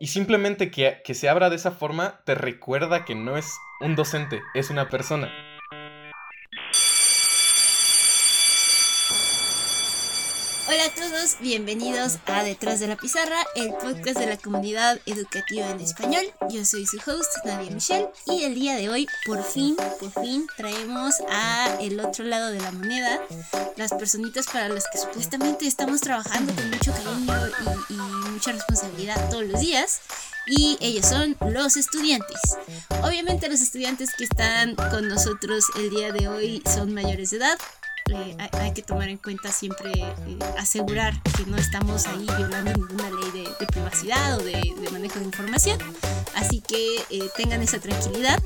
Y simplemente que, que se abra de esa forma te recuerda que no es un docente, es una persona. Hola a bienvenidos a Detrás de la Pizarra, el podcast de la comunidad educativa en español. Yo soy su host, Nadia Michelle, y el día de hoy, por fin, por fin, traemos a el otro lado de la moneda las personitas para las que supuestamente estamos trabajando con mucho cariño y mucha responsabilidad todos los días. Y ellos son los estudiantes. Obviamente los estudiantes que están con nosotros el día de hoy son mayores de edad, eh, hay, que tomar en cuenta siempre eh, asegurar que no estamos ahí violando ninguna ley de, privacidad o de, manejo de información. Así que eh, tengan esa tranquilidad.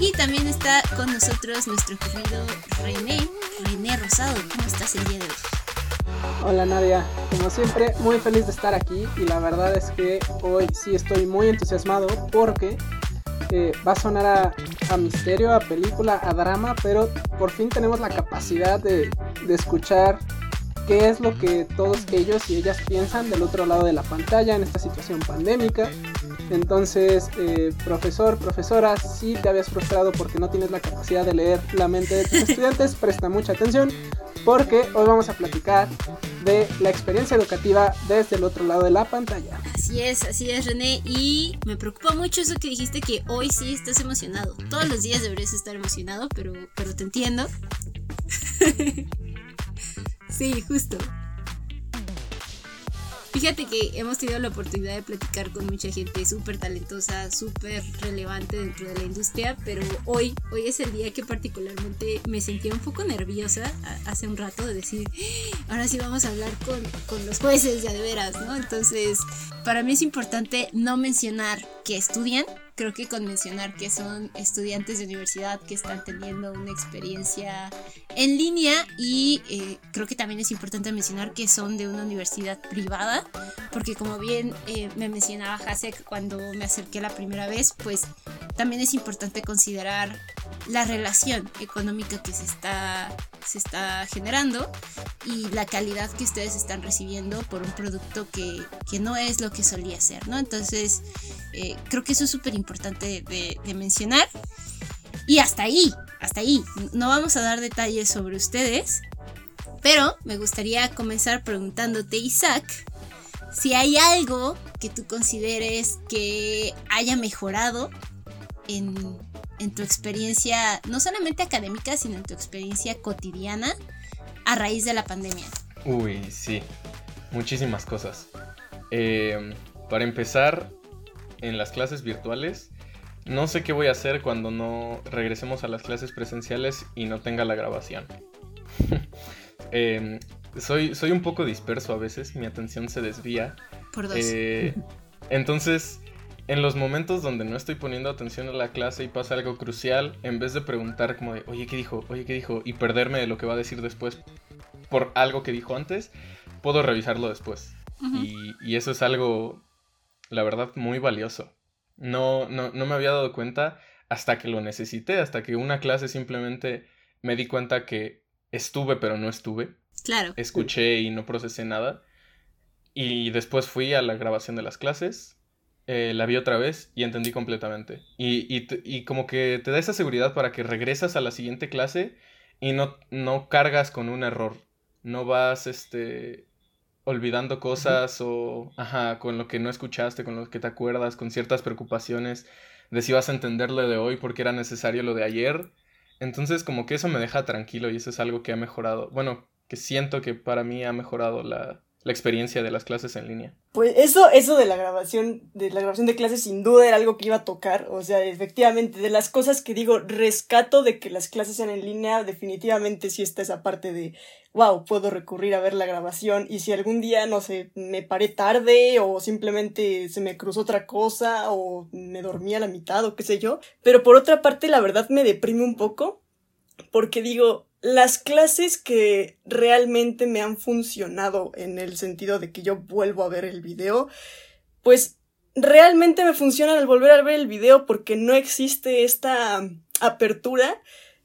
Y también está con nosotros nuestro querido René, René Rosado. ¿Cómo estás el día de hoy? Hola Nadia, como siempre muy feliz de estar aquí y la verdad es que hoy sí estoy muy entusiasmado porque va a sonar a, misterio, a película, a drama, pero por fin tenemos la capacidad de, escuchar qué es lo que todos ellos y ellas piensan del otro lado de la pantalla en esta situación pandémica. Entonces, eh, profesor, profesora, si te habías frustrado porque no tienes la capacidad de leer la mente de tus estudiantes, presta mucha atención porque hoy vamos a platicar de la experiencia educativa desde el otro lado de la pantalla. Así es, así es René, y me preocupa mucho eso que dijiste que hoy sí estás emocionado. Todos los días deberías estar emocionado, pero, pero te entiendo. sí, justo. Fíjate que hemos tenido la oportunidad de platicar con mucha gente súper talentosa, súper relevante dentro de la industria, pero hoy, hoy es el día que particularmente me sentía un poco nerviosa hace un rato de decir, ah, ahora sí vamos a hablar con, con los jueces ya de veras, ¿no? Entonces, para mí es importante no mencionar que estudian, creo que con mencionar que son estudiantes de universidad que están teniendo una experiencia en línea y eh, creo que también es importante mencionar que son de una universidad privada, porque como bien eh, me mencionaba Hasek cuando me acerqué la primera vez, pues también es importante considerar la relación económica que se está, se está generando y la calidad que ustedes están recibiendo por un producto que, que no es lo que solía ser, ¿no? Entonces, eh, creo que eso es súper importante de, mencionar. Y hasta ahí, hasta ahí. No vamos a dar detalles sobre ustedes, pero me gustaría comenzar preguntándote, Isaac, si hay algo que tú consideres que haya mejorado en, en, tu experiencia, no solamente académica, sino en tu experiencia cotidiana a raíz de la pandemia. Uy, sí, muchísimas cosas. Eh, para empezar, en las clases virtuales. No sé qué voy a hacer cuando no regresemos a las clases presenciales y no tenga la grabación. Em, soy, soy un poco disperso a veces, mi atención se desvía. Por dos. Eh, entonces, en los momentos donde no estoy poniendo atención a la clase y pasa algo crucial, en vez de preguntar como de, oye, ¿qué dijo? Oye, ¿qué dijo? Y perderme de lo que va a decir después por algo que dijo antes, puedo revisarlo después. y, y, eso es algo la verdad, muy valioso. No, no, no me había dado cuenta hasta que lo necesité, hasta que una clase simplemente me di cuenta que estuve pero no estuve. Claro. Escuché y no procesé nada. Y después fui a la grabación de las clases, eh, la vi otra vez y entendí completamente. Y, y, y, como que te da esa seguridad para que regresas a la siguiente clase y no, no cargas con un error. No vas, este, olvidando cosas o, ajá, con lo que no escuchaste, con lo que te acuerdas, con ciertas preocupaciones de si vas a entenderlo de hoy porque era necesario lo de ayer. Entonces como que eso me deja tranquilo y eso es algo que ha mejorado, bueno, que siento que para mí ha mejorado la, la experiencia de las clases en línea. Pues eso, eso de la grabación, de la grabación de clases sin duda era algo que iba a tocar. O sea, efectivamente, de las cosas que digo, rescato de que las clases sean en línea, definitivamente sí está esa parte de wow, puedo recurrir a ver la grabación. Y si algún día, no sé, me paré tarde, o simplemente se me cruzó otra cosa, o me dormí a la mitad, o qué sé yo. Pero por otra parte, la verdad me deprime un poco. Porque digo, las clases que realmente me han funcionado en el sentido de que yo vuelvo a ver el video, pues realmente me funcionan al volver a ver el video porque no existe esta apertura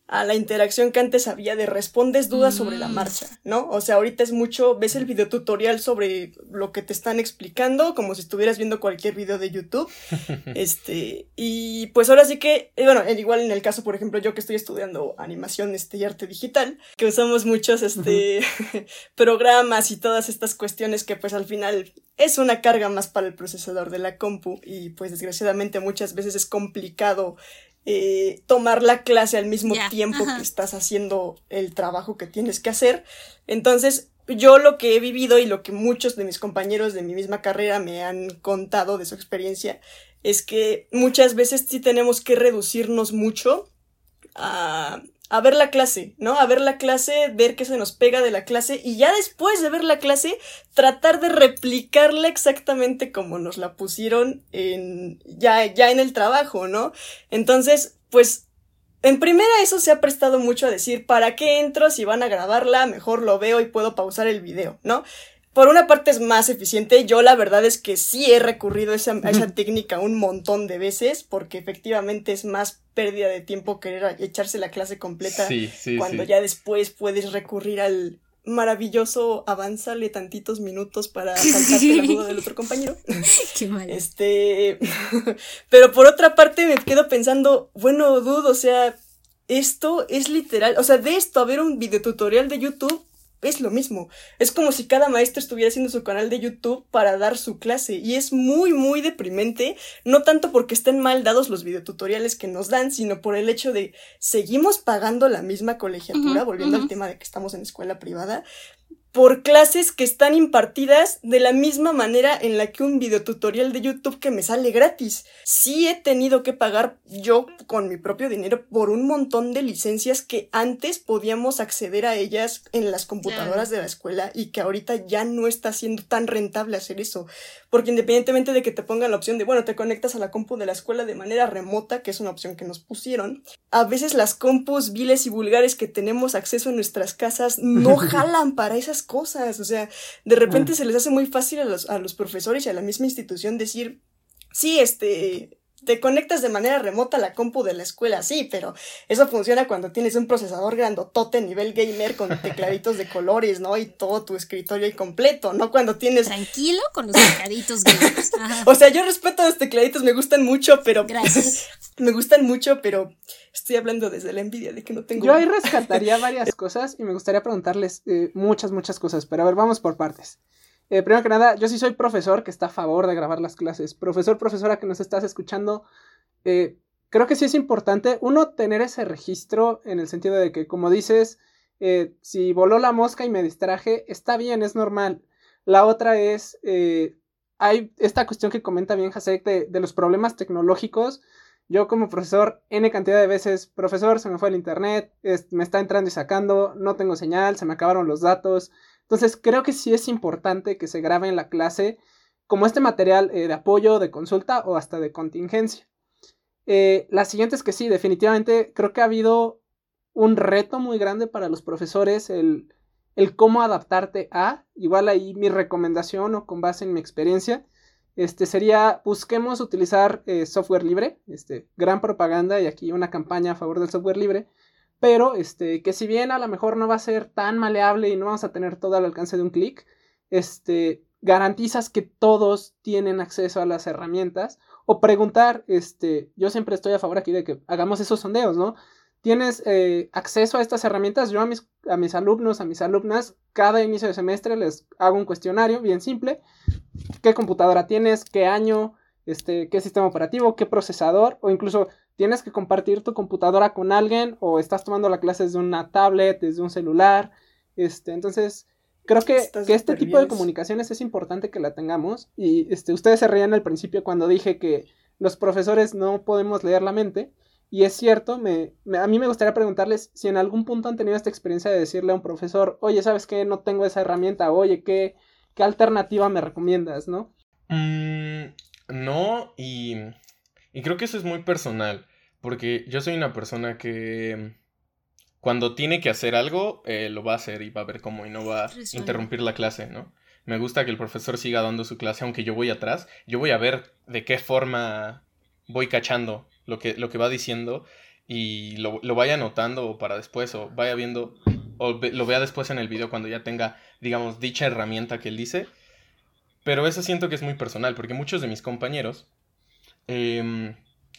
a la interacción que antes había de respondes dudas sobre la mm. marcha, ¿no? O sea, ahorita es mucho, ves el videotutorial sobre lo que te están explicando, como si estuvieras viendo cualquier video de YouTube. este, y pues ahora sí que, eh, bueno, igual en el caso, por ejemplo, yo que estoy estudiando animación este, y arte digital, que usamos muchos este, programas y todas estas cuestiones que pues al final es una carga más para el procesador de la compu y pues desgraciadamente muchas veces es complicado eh, tomar la clase al mismo tiempo que estás haciendo el trabajo que tienes que hacer. Entonces, yo lo que he vivido y lo que muchos de mis compañeros de mi misma carrera me han contado de su experiencia es que muchas veces sí tenemos que reducirnos mucho a a ver la clase, ¿no? A ver la clase, ver qué se nos pega de la clase y ya después de ver la clase, tratar de replicarla exactamente como nos la pusieron en, ya, ya en el trabajo, ¿no? Entonces, pues, en primera eso se ha prestado mucho a decir, ¿para qué entro si van a grabarla? Mejor lo veo y puedo pausar el video, ¿no? Por una parte es más eficiente. Yo la verdad es que sí he recurrido a esa, técnica un montón de veces porque efectivamente es más pérdida de tiempo querer echarse la clase completa cuando ya después puedes recurrir al maravilloso avanzarle tantitos minutos para saltarte la duda del otro compañero. Qué mal. Este, pero por otra parte me quedo pensando, bueno, dudo, o sea, esto es literal, o sea, de esto a ver un videotutorial de YouTube es lo mismo. Es como si cada maestro estuviera haciendo su canal de YouTube para dar su clase. Y es muy, muy deprimente. No tanto porque estén mal dados los videotutoriales que nos dan, sino por el hecho de seguimos pagando la misma colegiatura, volviendo al tema de que estamos en escuela privada por clases que están impartidas de la misma manera en la que un videotutorial de YouTube que me sale gratis. Sí he tenido que pagar yo con mi propio dinero por un montón de licencias que antes podíamos acceder a ellas en las computadoras de la escuela y que ahorita ya no está siendo tan rentable hacer eso. Porque independientemente de que te pongan la opción de, bueno, te conectas a la compu de la escuela de manera remota, que es una opción que nos pusieron, a veces las compus viles y vulgares que tenemos acceso en nuestras casas no jalan para esas cosas. O sea, de repente se les hace muy fácil a los, a los profesores y a la misma institución decir, sí, este, te conectas de manera remota a la compu de la escuela, sí, pero eso funciona cuando tienes un procesador grandotote nivel gamer con tecladitos de colores, ¿no? Y todo tu escritorio ahí completo, ¿no? Cuando tienes... Tranquilo con los tecladitos gamers. o sea, yo respeto a los tecladitos, me gustan mucho, pero... Gracias. me gustan mucho, pero estoy hablando desde la envidia de que no tengo... Yo ahí rescataría varias cosas y me gustaría preguntarles eh, muchas, muchas cosas, pero a ver, vamos por partes. Eh, primero que nada, yo sí soy profesor que está a favor de grabar las clases. Profesor, profesora que nos estás escuchando, eh, creo que sí es importante, uno, tener ese registro en el sentido de que, como dices, eh, si voló la mosca y me distraje, está bien, es normal. La otra es, hay esta cuestión que comenta bien Hasek de, los problemas tecnológicos. Yo como profesor, N cantidad de veces, profesor, se me fue el internet, me está entrando y sacando, no tengo señal, se me acabaron los datos, entonces creo que sí es importante que se grabe en la clase como este material eh, de apoyo, de consulta o hasta de contingencia. Eh, la siguiente es que sí, definitivamente creo que ha habido un reto muy grande para los profesores el, cómo adaptarte a, igual ahí mi recomendación o con base en mi experiencia, este sería busquemos utilizar eh, software libre, este, gran propaganda y aquí una campaña a favor del software libre, pero este, que si bien a lo mejor no va a ser tan maleable y no vamos a tener todo al alcance de un clic, este, garantizas que todos tienen acceso a las herramientas. O preguntar, este, yo siempre estoy a favor aquí de que hagamos esos sondeos, ¿no? Tienes eh, acceso a estas herramientas, yo a mis, a mis alumnos, a mis alumnas, cada inicio de semestre les hago un cuestionario bien simple, qué computadora tienes, qué año, este, qué sistema operativo, qué procesador, o incluso tienes que compartir tu computadora con alguien o estás tomando la clase desde una tablet, desde un celular. Este, entonces, creo que, este tipo de comunicaciones es importante que la tengamos. Y este, ustedes se reían al principio cuando dije que los profesores no podemos leer la mente. Y es cierto, me, a mí me gustaría preguntarles si en algún punto han tenido esta experiencia de decirle a un profesor, oye, ¿sabes qué? No tengo esa herramienta, oye, ¿qué, qué alternativa me recomiendas, no? Mm, no, y, y creo que eso es muy personal. Porque yo soy una persona que cuando tiene que hacer algo, eh, lo va a hacer y va a ver cómo y no va a interrumpir la clase, ¿no? Me gusta que el profesor siga dando su clase, aunque yo voy atrás. Yo voy a ver de qué forma voy cachando lo que, lo que va diciendo. y lo, lo vaya anotando para después o vaya viendo o lo vea después en el video cuando ya tenga, digamos, dicha herramienta que él dice. Pero eso siento que es muy personal, porque muchos de mis compañeros em,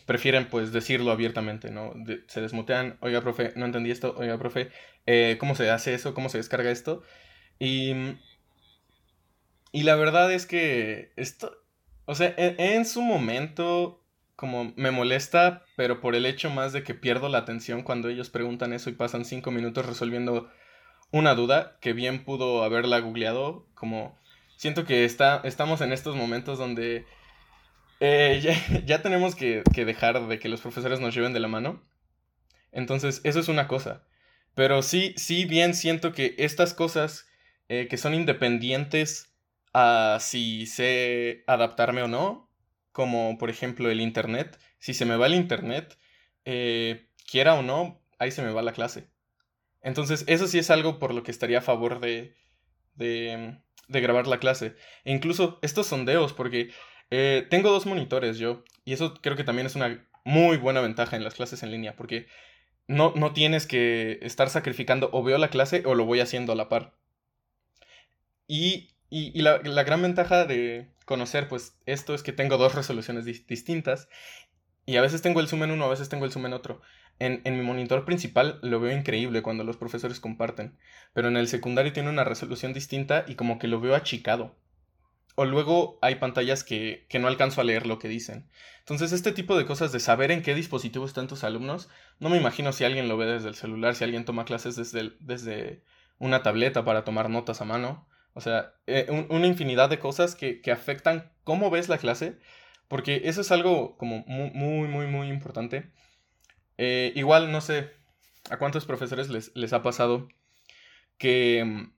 prefieren pues decirlo abiertamente, ¿no? se desmutean, oiga, profe, no entendí esto, oiga, profe, eh, ¿cómo se hace eso? ¿Cómo se descarga esto? Y, y la verdad es que esto, o sea, en, en su momento como me molesta, pero por el hecho más de que pierdo la atención cuando ellos preguntan eso y pasan cinco minutos resolviendo una duda que bien pudo haberla googleado, como siento que está, estamos en estos momentos donde eh, ya, tenemos que, dejar de que los profesores nos lleven de la mano. Entonces, eso es una cosa. Pero sí, sí bien siento que estas cosas eh, que son independientes a si sé adaptarme o no, como por ejemplo el Internet. Si se me va el Internet, eh, quiera o no, ahí se me va la clase. Entonces, eso sí es algo por lo que estaría a favor de, de, de grabar la clase. E incluso estos sondeos, porque eh, tengo dos monitores yo, y eso creo que también es una muy buena ventaja en las clases en línea, porque no, no tienes que estar sacrificando o veo la clase o lo voy haciendo a la par. Y, y, la, la gran ventaja de, conocer, pues esto es que tengo dos resoluciones distintas y a veces tengo el zoom en uno, a veces tengo el zoom en otro. En, en, mi monitor principal lo veo increíble cuando los profesores comparten, pero en el secundario tiene una resolución distinta y como que lo veo achicado. O luego hay pantallas que, que no alcanzo a leer lo que dicen. Entonces este tipo de cosas de saber en qué dispositivo están tus alumnos, no me imagino si alguien lo ve desde el celular, si alguien toma clases desde, desde una tableta para tomar notas a mano. O sea, eh, una infinidad de cosas que, afectan cómo ves la clase, porque eso es algo como muy, muy, muy, muy importante. Eh, igual, no sé, a cuántos profesores les, les ha pasado que mm,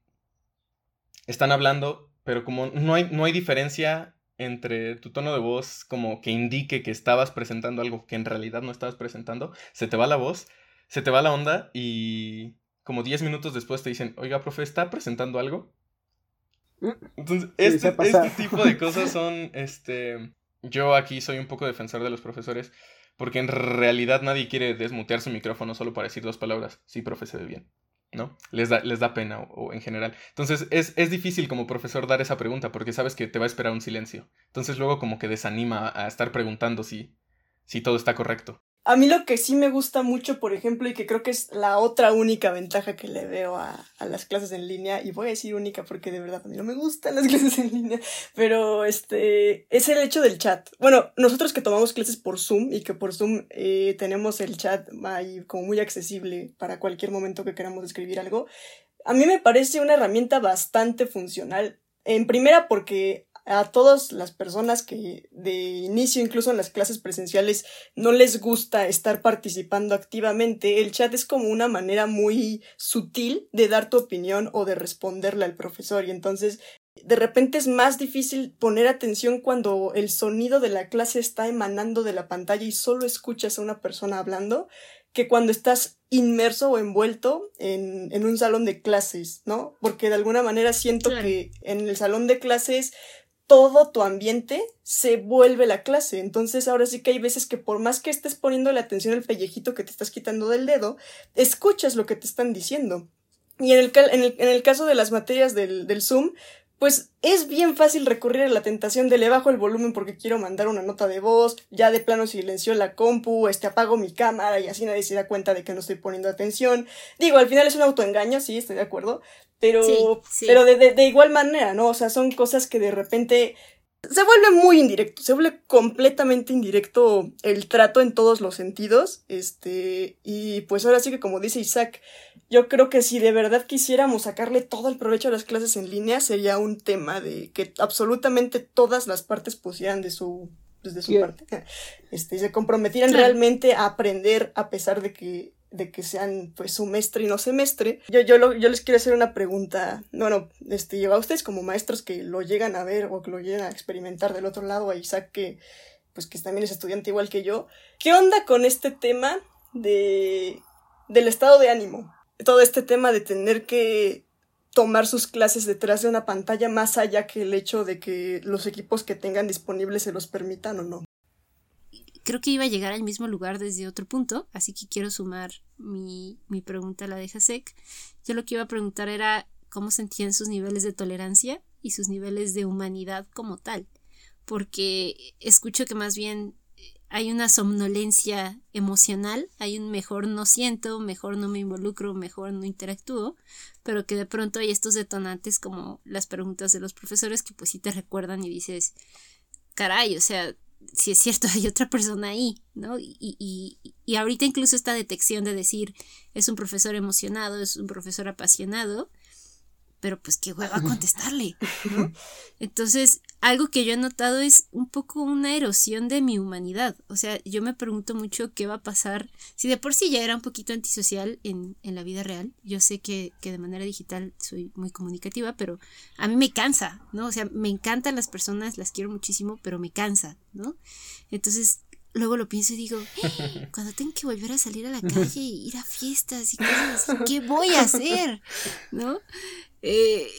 están hablando, pero como no hay, no hay diferencia entre tu tono de voz como que indique que estabas presentando algo que en realidad no estabas presentando, se te va la voz, se te va la onda y como 10 minutos después te dicen, oiga, profe, ¿está presentando algo? Entonces, este, este, tipo de cosas son, este, yo aquí soy un poco defensor de los profesores, porque en realidad nadie quiere desmutear su micrófono solo para decir dos palabras, sí, profe, se ve bien, ¿no? Les da, les da pena o, en general. Entonces, es, es, difícil como profesor dar esa pregunta, porque sabes que te va a esperar un silencio. Entonces, luego como que desanima a estar preguntando si, si todo está correcto. A mí lo que sí me gusta mucho, por ejemplo, y que creo que es la otra única ventaja que le veo a, a, las clases en línea, y voy a decir única porque de verdad a mí no me gustan las clases en línea, pero este, es el hecho del chat. Bueno, nosotros que tomamos clases por Zoom y que por Zoom eh, tenemos el chat ahí como muy accesible para cualquier momento que queramos escribir algo, a mí me parece una herramienta bastante funcional. En primera porque a todas las personas que de inicio, incluso en las clases presenciales, no les gusta estar participando activamente, el chat es como una manera muy sutil de dar tu opinión o de responderle al profesor y entonces de repente es más difícil poner atención cuando el sonido de la clase está emanando de la pantalla y solo escuchas a una persona hablando que cuando estás inmerso o envuelto en, en un salón de clases, ¿no? Porque de alguna manera siento que en el salón de clases todo tu ambiente se vuelve la clase. Entonces ahora sí que hay veces que por más que estés poniendo la atención al pellejito que te estás quitando del dedo, escuchas lo que te están diciendo. Y en el, en el, caso de las materias del, del Zoom, pues es bien fácil recurrir a la tentación de le bajo el volumen porque quiero mandar una nota de voz, ya de plano silencio la compu, este apago mi cámara y así nadie se da cuenta de que no estoy poniendo atención. Digo, al final es un autoengaño, sí, estoy de acuerdo, pero, pero de, de, de igual manera, ¿no? O sea, son cosas que de repente se vuelve muy indirecto, se vuelve completamente indirecto el trato en todos los sentidos. Este, y pues ahora sí que como dice Isaac, yo creo que si de verdad quisiéramos sacarle todo el provecho a las clases en línea, sería un tema de que absolutamente todas las partes pusieran de su, pues, de su parte. Este, se comprometieran realmente a aprender a pesar de que de que sean pues semestre y no semestre. Yo, yo, yo les quiero hacer una pregunta, bueno, este, a ustedes como maestros que lo llegan a ver o que lo llegan a experimentar del otro lado, a Isaac que pues que también es estudiante igual que yo, ¿qué onda con este tema de del estado de ánimo? Todo este tema de tener que tomar sus clases detrás de una pantalla más allá que el hecho de que los equipos que tengan disponibles se los permitan o no. Creo que iba a llegar al mismo lugar desde otro punto, así que quiero sumar mi, mi pregunta a la de Hasek. Yo lo que iba a preguntar era cómo sentían sus niveles de tolerancia y sus niveles de humanidad como tal, porque escucho que más bien hay una somnolencia emocional, hay un mejor no siento, mejor no me involucro, mejor no interactúo, pero que de pronto hay estos detonantes como las preguntas de los profesores que pues sí te recuerdan y dices, caray, o sea, si es cierto, hay otra persona ahí, ¿no? Y, y, y ahorita incluso esta detección de decir, es un profesor emocionado, es un profesor apasionado, pero pues qué hueva contestarle, ¿no? Entonces, algo que yo he notado es un poco una erosión de mi humanidad. O sea, yo me pregunto mucho qué va a pasar. Si de por sí ya era un poquito antisocial en, en la vida real, yo sé que, que, de manera digital soy muy comunicativa, pero a mí me cansa, ¿no? O sea, me encantan las personas, las quiero muchísimo, pero me cansa, ¿no? Entonces, luego lo pienso y digo, ¡Ah! cuando tengo que volver a salir a la calle y ir a fiestas y cosas ¿qué voy a hacer? ¿No? Eh,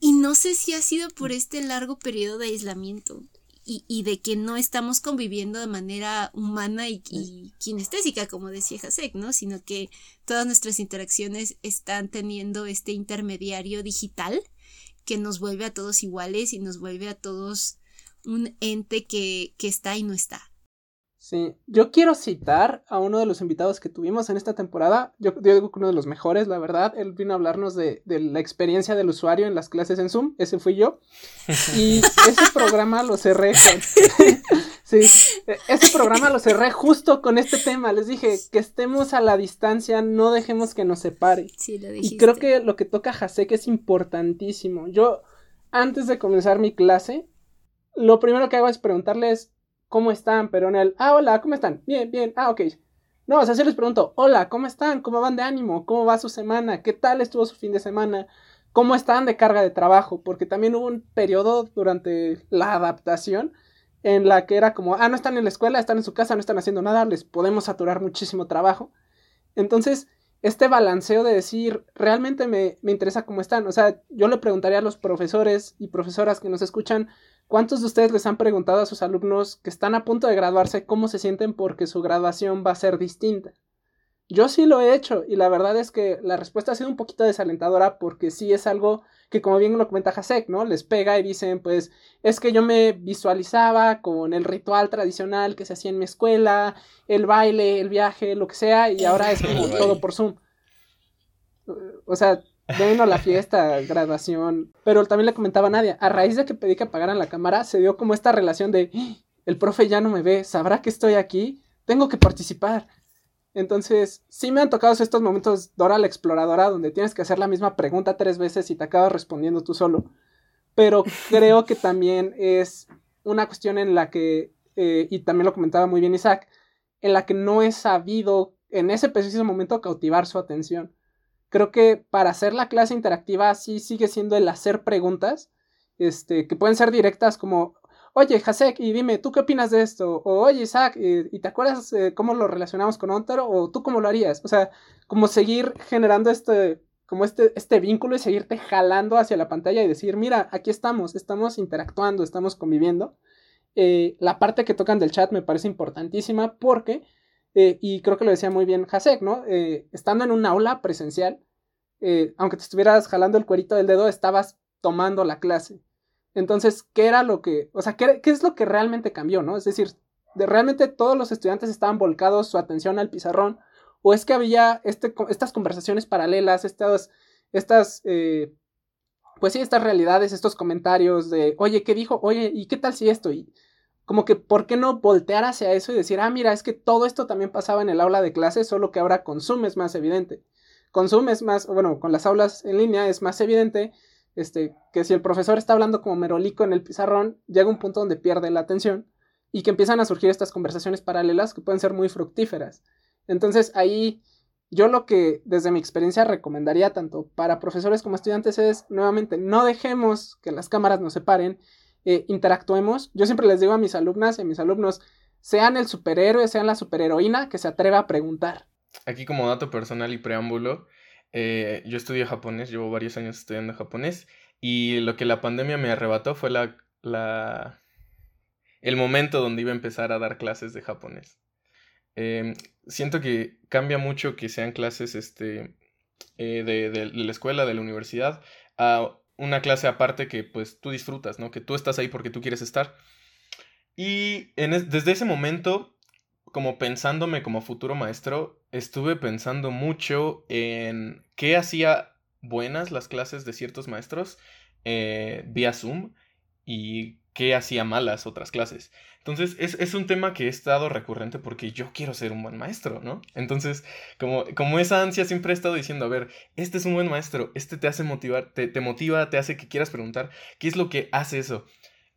y no sé si ha sido por este largo periodo de aislamiento y, y de que no estamos conviviendo de manera humana y, y kinestésica, como decía Hasek, ¿no? Sino que todas nuestras interacciones están teniendo este intermediario digital que nos vuelve a todos iguales y nos vuelve a todos un ente que, que está y no está. Sí, yo quiero citar a uno de los invitados que tuvimos en esta temporada. Yo, yo, digo que uno de los mejores, la verdad. Él vino a hablarnos de, de, la experiencia del usuario en las clases en Zoom. Ese fui yo. Y ese programa lo cerré con. sí, ese programa lo cerré justo con este tema. Les dije que estemos a la distancia, no dejemos que nos separe. Sí, lo y creo que lo que toca Hasek es importantísimo. Yo, antes de comenzar mi clase, lo primero que hago es preguntarles ¿cómo están? Pero en el, ah, hola, ¿cómo están? Bien, bien, ah, ok. No, o sea, si les pregunto, hola, ¿cómo están? ¿Cómo van de ánimo? ¿Cómo va su semana? ¿Qué tal estuvo su fin de semana? ¿Cómo están de carga de trabajo? Porque también hubo un periodo durante la adaptación en la que era como, ah, no están en la escuela, están en su casa, no están haciendo nada, les podemos saturar muchísimo trabajo. Entonces, este balanceo de decir, realmente me, me interesa cómo están. O sea, yo le preguntaría a los profesores y profesoras que nos escuchan, ¿Cuántos de ustedes les han preguntado a sus alumnos que están a punto de graduarse cómo se sienten porque su graduación va a ser distinta? Yo sí lo he hecho y la verdad es que la respuesta ha sido un poquito desalentadora porque sí es algo que como bien lo comenta Hasek, ¿no? Les pega y dicen, pues es que yo me visualizaba con el ritual tradicional que se hacía en mi escuela, el baile, el viaje, lo que sea y ahora es como todo por Zoom. O sea, Ven la fiesta, graduación. Pero también le comentaba a Nadia, a raíz de que pedí que apagaran la cámara, se dio como esta relación de, ¡Ah! el profe ya no me ve, sabrá que estoy aquí, tengo que participar. Entonces, sí me han tocado estos momentos Dora la exploradora, donde tienes que hacer la misma pregunta tres veces y te acabas respondiendo tú solo. Pero creo que también es una cuestión en la que, eh, y también lo comentaba muy bien Isaac, en la que no he sabido en ese preciso momento cautivar su atención. Creo que para hacer la clase interactiva sí sigue siendo el hacer preguntas, este, que pueden ser directas como, oye, Hasek, y dime, ¿tú qué opinas de esto? O, oye, Isaac, ¿y te acuerdas eh, cómo lo relacionamos con Ontero? O tú cómo lo harías? O sea, como seguir generando este, como este, este vínculo y seguirte jalando hacia la pantalla y decir, mira, aquí estamos, estamos interactuando, estamos conviviendo. Eh, la parte que tocan del chat me parece importantísima porque eh, y creo que lo decía muy bien Hasek, ¿no? Eh, estando en un aula presencial, eh, aunque te estuvieras jalando el cuerito del dedo, estabas tomando la clase. Entonces, ¿qué era lo que, o sea, qué, qué es lo que realmente cambió, ¿no? Es decir, de realmente todos los estudiantes estaban volcados su atención al pizarrón, o es que había este, estas conversaciones paralelas, estas, estas, pues sí, estas realidades, estos comentarios de, oye, ¿qué dijo? Oye, ¿y qué tal si esto? Y, como que, ¿por qué no voltear hacia eso y decir, ah, mira, es que todo esto también pasaba en el aula de clase, solo que ahora consume es más evidente. Consume es más, bueno, con las aulas en línea es más evidente este, que si el profesor está hablando como merolico en el pizarrón, llega un punto donde pierde la atención y que empiezan a surgir estas conversaciones paralelas que pueden ser muy fructíferas. Entonces ahí yo lo que desde mi experiencia recomendaría tanto para profesores como estudiantes es nuevamente no dejemos que las cámaras nos separen eh, interactuemos. Yo siempre les digo a mis alumnas y a mis alumnos, sean el superhéroe, sean la superheroína que se atreva a preguntar. Aquí como dato personal y preámbulo, eh, yo estudio japonés, llevo varios años estudiando japonés y lo que la pandemia me arrebató fue la, la el momento donde iba a empezar a dar clases de japonés. Em, siento que cambia mucho que sean clases este, eh, de, la escuela, de la universidad, a una clase aparte que pues tú disfrutas, ¿no? Que tú estás ahí porque tú quieres estar. Y desde ese momento, como pensándome como futuro maestro, estuve pensando mucho en qué hacía buenas las clases de ciertos maestros eh, vía Zoom y qué hacía malas otras clases. Entonces, es, un tema que he estado recurrente porque yo quiero ser un buen maestro, ¿no? Entonces, como, como esa ansia siempre he estado diciendo, a ver, este es un buen maestro, este te hace motivar, te, te motiva, te hace que quieras preguntar, ¿qué es lo que hace eso?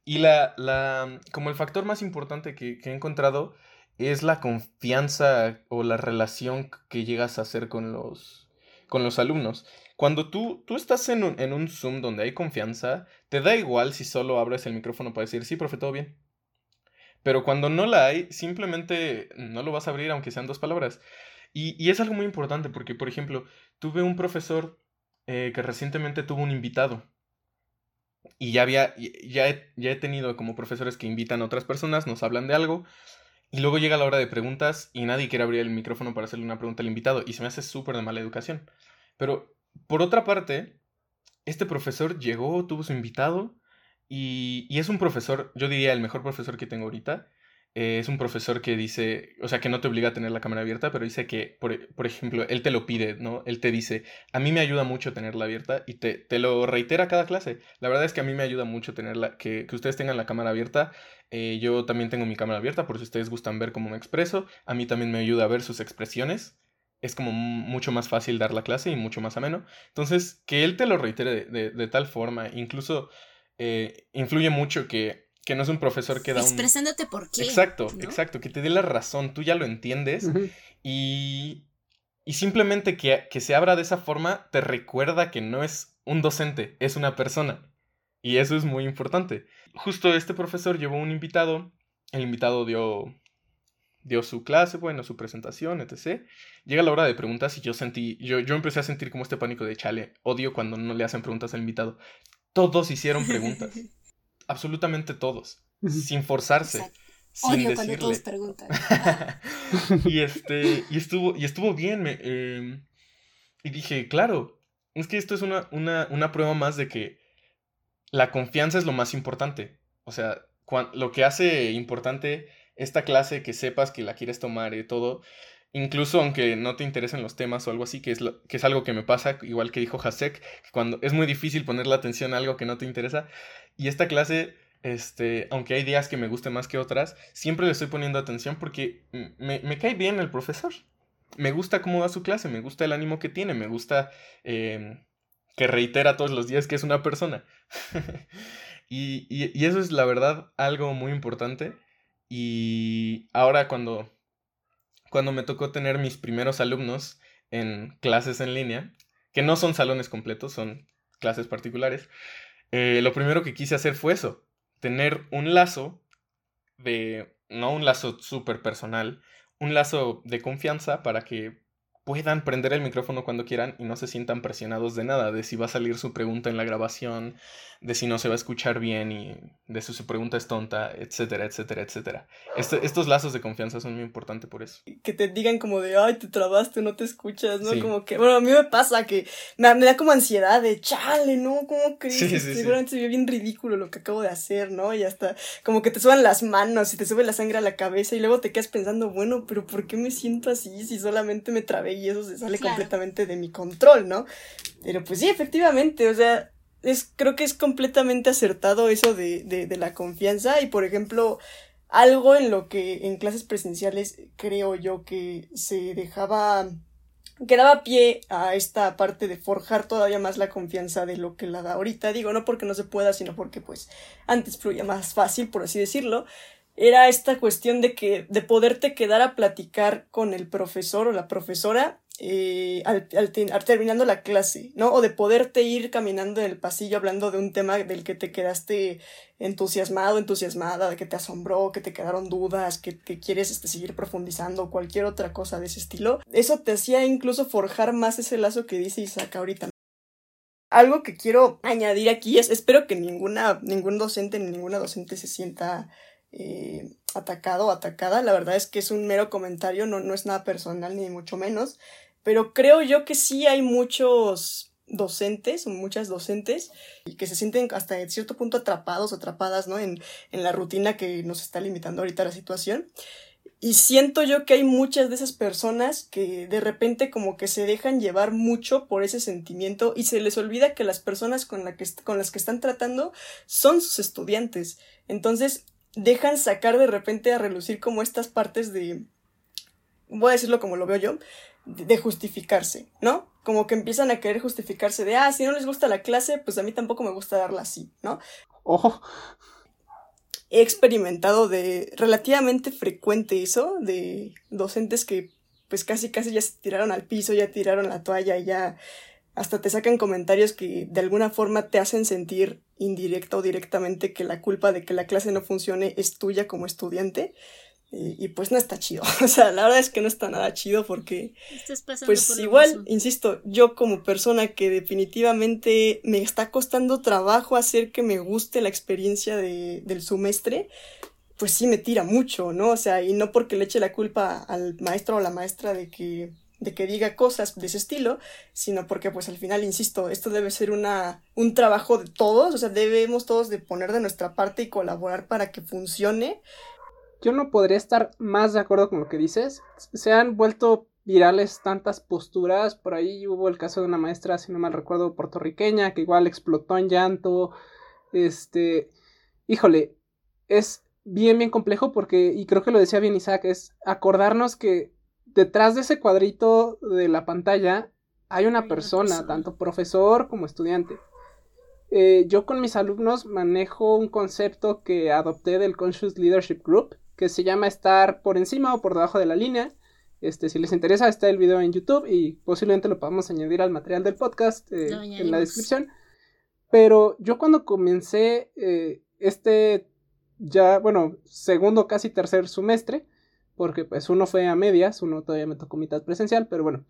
Y la, la, como el factor más importante que, he encontrado es la confianza o la relación que llegas a hacer con los, con los alumnos. Cuando tú, tú estás en un, en un Zoom donde hay confianza, te da igual si solo abres el micrófono para decir, sí, profe, todo bien. Pero cuando no la hay, simplemente no lo vas a abrir aunque sean dos palabras. Y, y es algo muy importante porque, por ejemplo, tuve un profesor eh, que recientemente tuvo un invitado y ya había, ya ya he tenido como profesores que invitan a otras personas, nos hablan de algo, y luego llega la hora de preguntas y nadie quiere abrir el micrófono para hacerle una pregunta al invitado, y se me hace súper de mala educación. Pero, por otra parte, este profesor llegó, tuvo su invitado, y, y es un profesor, yo diría el mejor profesor que tengo ahorita, eh, es un profesor que dice, o sea, que no te obliga a tener la cámara abierta, pero dice que, por, por, ejemplo, él te lo pide, ¿no? Él te dice, a mí me ayuda mucho tenerla abierta y te, te lo reitera cada clase. La verdad es que a mí me ayuda mucho tenerla, que, que ustedes tengan la cámara abierta. Eh, yo también tengo mi cámara abierta, por si ustedes gustan ver cómo me expreso. A mí también me ayuda a ver sus expresiones. Es como mucho más fácil dar la clase y mucho más ameno. Entonces, que él te lo reitere de, de, tal forma, incluso eh, influye mucho que que no es un profesor que da Expresándote por qué. Exacto, exacto, que te dé la razón, tú ya lo entiendes y, y simplemente que, que se abra de esa forma te recuerda que no es un docente, es una persona. Y eso es muy importante. Justo este profesor llevó un invitado, el invitado dio, dio su clase, bueno, su presentación, etc. Llega la hora de preguntas y yo sentí, yo, yo empecé a sentir como este pánico de chale, odio cuando no le hacen preguntas al invitado. Todos hicieron preguntas. absolutamente todos, sin forzarse. Odio cuando todos preguntan. y este, y estuvo, y estuvo bien. Em, y dije, claro, es que esto es una, una, una, prueba más de que la confianza es lo más importante. O sea, lo que hace importante esta clase, que sepas que la quieres tomar y todo, incluso aunque no te interesen los temas o algo así, que es, que es algo que me pasa, igual que dijo Hasek, cuando es muy difícil poner la atención a algo que no te interesa, y esta clase, este, aunque hay días que me guste más que otras, siempre le estoy poniendo atención porque me, cae bien el profesor. Me gusta cómo da su clase, me gusta el ánimo que tiene, me gusta em, que reitera todos los días que es una persona. y, y eso es la verdad algo muy importante. Y ahora cuando, cuando me tocó tener mis primeros alumnos en clases en línea, que no son salones completos, son clases particulares, eh, lo primero que quise hacer fue eso, tener un lazo de, no un lazo súper personal, un lazo de confianza para que puedan prender el micrófono cuando quieran y no se sientan presionados de nada, de si va a salir su pregunta en la grabación, de si no se va a escuchar bien y de si su pregunta es tonta, etcétera, etcétera, etcétera. Este, estos lazos de confianza son muy importantes por eso. Que te digan como de, ay, te trabaste, no te escuchas, ¿no? Como que, bueno, a mí me pasa que me, da como ansiedad de, chale, ¿no? ¿Cómo crees? Sí, Seguramente se ve bien ridículo lo que acabo de hacer, ¿no? Y hasta como que te suban las manos y te sube la sangre a la cabeza y luego te quedas pensando, bueno, pero ¿por qué me siento así si solamente me trabé y eso se sale completamente de mi control, ¿no? Pero pues sí, efectivamente, o sea, es, creo que es completamente acertado eso de, de, de la confianza y por ejemplo, algo en lo que en clases presenciales creo yo que se dejaba que daba pie a esta parte de forjar todavía más la confianza de lo que la da ahorita. Digo, no porque no se pueda, sino porque pues antes fluía más fácil, por así decirlo era esta cuestión de que de poderte quedar a platicar con el profesor o la profesora eh, al, terminando la clase, ¿no? O de poderte ir caminando en el pasillo hablando de un tema del que te quedaste entusiasmado, entusiasmada, de que te asombró, que te quedaron dudas, que, te quieres este, seguir profundizando, cualquier otra cosa de ese estilo. Eso te hacía incluso forjar más ese lazo que dice Isaac ahorita. Algo que quiero añadir aquí es, espero que ninguna, ningún docente ni ninguna docente se sienta eh, atacado o atacada. La verdad es que es un mero comentario, no, no es nada personal ni mucho menos. Pero creo yo que sí hay muchos docentes, muchas docentes, que se sienten hasta cierto punto atrapados o atrapadas, ¿no? En, en la rutina que nos está limitando ahorita la situación. Y siento yo que hay muchas de esas personas que de repente como que se dejan llevar mucho por ese sentimiento y se les olvida que las personas con, que, con las que están tratando son sus estudiantes. Entonces dejan sacar de repente a relucir como estas partes de, voy a decirlo como lo veo yo, de justificarse, ¿no? Como que empiezan a querer justificarse de, ah, si no les gusta la clase, pues a mí tampoco me gusta darla así, ¿no? Ojo he experimentado de relativamente frecuente eso, de docentes que pues casi casi ya se tiraron al piso, ya tiraron la toalla ya hasta te sacan comentarios que de alguna forma te hacen sentir indirecta o directamente que la culpa de que la clase no funcione es tuya como estudiante. Y, pues no está chido. O sea, la verdad es que no está nada chido porque. pues igual, insisto, yo como persona que definitivamente me está costando trabajo hacer que me guste la experiencia de, del semestre, pues sí me tira mucho, ¿no? O sea, y no porque le eche la culpa al maestro o la maestra de que de que diga cosas de ese estilo, sino porque pues al final, insisto, esto debe ser una, un trabajo de todos, o sea, debemos todos de poner de nuestra parte y colaborar para que funcione yo no podría estar más de acuerdo con lo que dices. Se han vuelto virales tantas posturas. Por ahí hubo el caso de una maestra, si no mal recuerdo, puertorriqueña, que igual explotó en llanto. Este, híjole, es bien, bien complejo porque, y creo que lo decía bien Isaac, es acordarnos que detrás de ese cuadrito de la pantalla hay una, persona, tanto profesor como estudiante. Eh, yo con mis alumnos manejo un concepto que adopté del Conscious Leadership Group, que se llama estar por encima o por debajo de la línea. Este, si les interesa, está el video en YouTube y posiblemente lo podamos añadir al material del podcast eh, en la descripción. Pero yo cuando comencé eh, este ya, bueno, segundo, casi tercer semestre, porque pues uno fue a medias, uno todavía me tocó mitad presencial, pero bueno,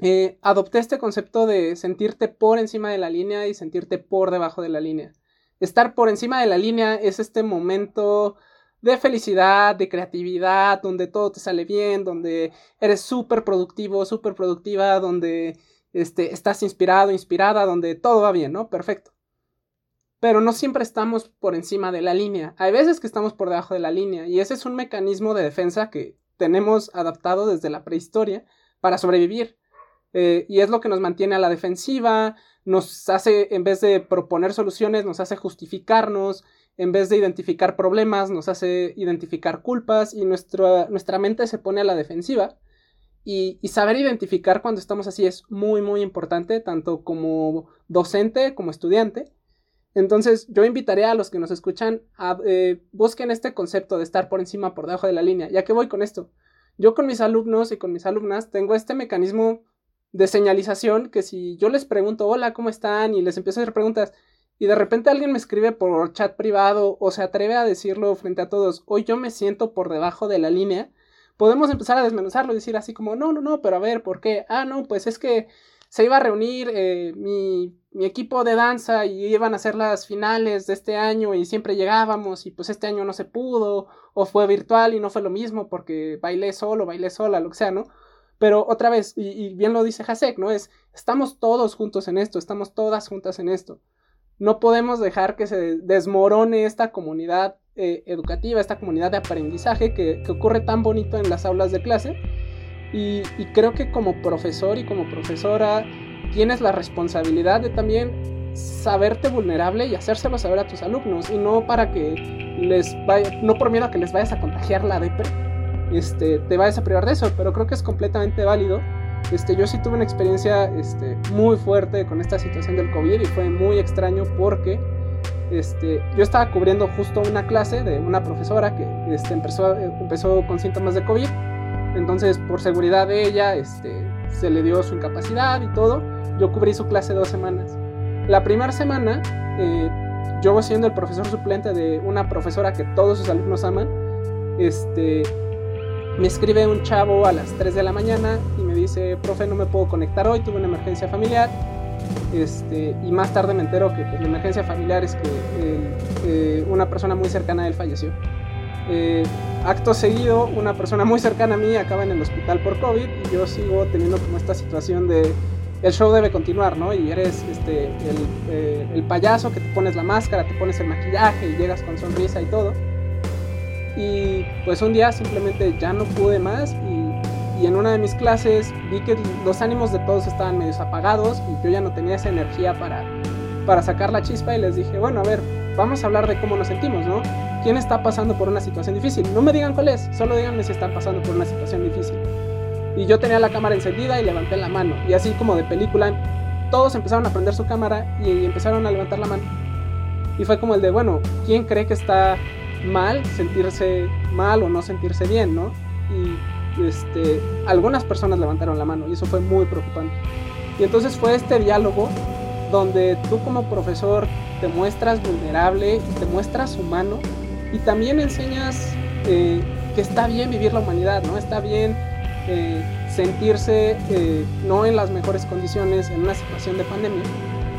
eh, adopté este concepto de sentirte por encima de la línea y sentirte por debajo de la línea. Estar por encima de la línea es este momento de felicidad, de creatividad, donde todo te sale bien, donde eres súper productivo, súper productiva, donde este, estás inspirado, inspirada, donde todo va bien, ¿no? Perfecto. Pero no siempre estamos por encima de la línea. Hay veces que estamos por debajo de la línea y ese es un mecanismo de defensa que tenemos adaptado desde la prehistoria para sobrevivir. Eh, y es lo que nos mantiene a la defensiva, nos hace, en vez de proponer soluciones, nos hace justificarnos, en vez de identificar problemas, nos hace identificar culpas y nuestra, nuestra mente se pone a la defensiva. Y, saber identificar cuando estamos así es muy, muy importante, tanto como docente como estudiante. Entonces, yo invitaría a los que nos escuchan a eh, busquen este concepto de estar por encima, por debajo de la línea. ¿Ya que voy con esto? Yo con mis alumnos y con mis alumnas tengo este mecanismo de señalización que si yo les pregunto, hola, ¿cómo están? Y les empiezo a hacer preguntas, y de repente alguien me escribe por chat privado o se atreve a decirlo frente a todos, hoy yo me siento por debajo de la línea, podemos empezar a desmenuzarlo y decir así como, no, no, no, pero a ver, ¿por qué? Ah, no, pues es que se iba a reunir eh, mi, equipo de danza y iban a hacer las finales de este año y siempre llegábamos y pues este año no se pudo o fue virtual y no fue lo mismo porque bailé solo, bailé sola, lo que sea, ¿no? Pero otra vez, y, y bien lo dice Hasek, ¿no? Es, estamos todos juntos en esto, estamos todas juntas en esto. No podemos dejar que se desmorone esta comunidad eh, educativa, esta comunidad de aprendizaje que, ocurre tan bonito en las aulas de clase. Y, creo que como profesor y como profesora tienes la responsabilidad de también saberte vulnerable y hacérselo saber a tus alumnos y no para que les vaya, no por miedo a que les vayas a contagiar la depre, este, te vayas a privar de eso, pero creo que es completamente válido este, yo sí tuve una experiencia este, muy fuerte con esta situación del COVID y fue muy extraño porque este, yo estaba cubriendo justo una clase de una profesora que este, empezó, empezó con síntomas de COVID. Entonces, por seguridad de ella, este, se le dio su incapacidad y todo. Yo cubrí su clase dos semanas. La primera semana, eh, yo siendo el profesor suplente de una profesora que todos sus alumnos aman, este, me escribe un chavo a las 3 de la mañana y me dice, profe, no me puedo conectar hoy, tuve una emergencia familiar. Este, y más tarde me entero que pues, la emergencia familiar es que eh, una persona muy cercana a él falleció. Eh, acto seguido, una persona muy cercana a mí acaba en el hospital por COVID y yo sigo teniendo como esta situación de el show debe continuar, ¿no? Y eres este, el, eh, el payaso que te pones la máscara, te pones el maquillaje y llegas con sonrisa y todo. Y pues un día simplemente ya no pude más y, y, en una de mis clases vi que los ánimos de todos estaban medio apagados y yo ya no tenía esa energía para, para sacar la chispa y les dije, bueno, a ver, vamos a hablar de cómo nos sentimos, ¿no? ¿Quién está pasando por una situación difícil? No me digan cuál es, solo díganme si están pasando por una situación difícil. Y yo tenía la cámara encendida y levanté la mano. Y así como de película, todos empezaron a prender su cámara y empezaron a levantar la mano. Y fue como el de, bueno, ¿quién cree que está mal sentirse mal o no sentirse bien, no? Y este, algunas personas levantaron la mano y eso fue muy preocupante. Y entonces fue este diálogo donde tú como profesor te muestras vulnerable te muestras humano y también enseñas eh, que está bien vivir la humanidad, ¿no? Está bien eh, sentirse eh, no en las mejores condiciones en una situación de pandemia,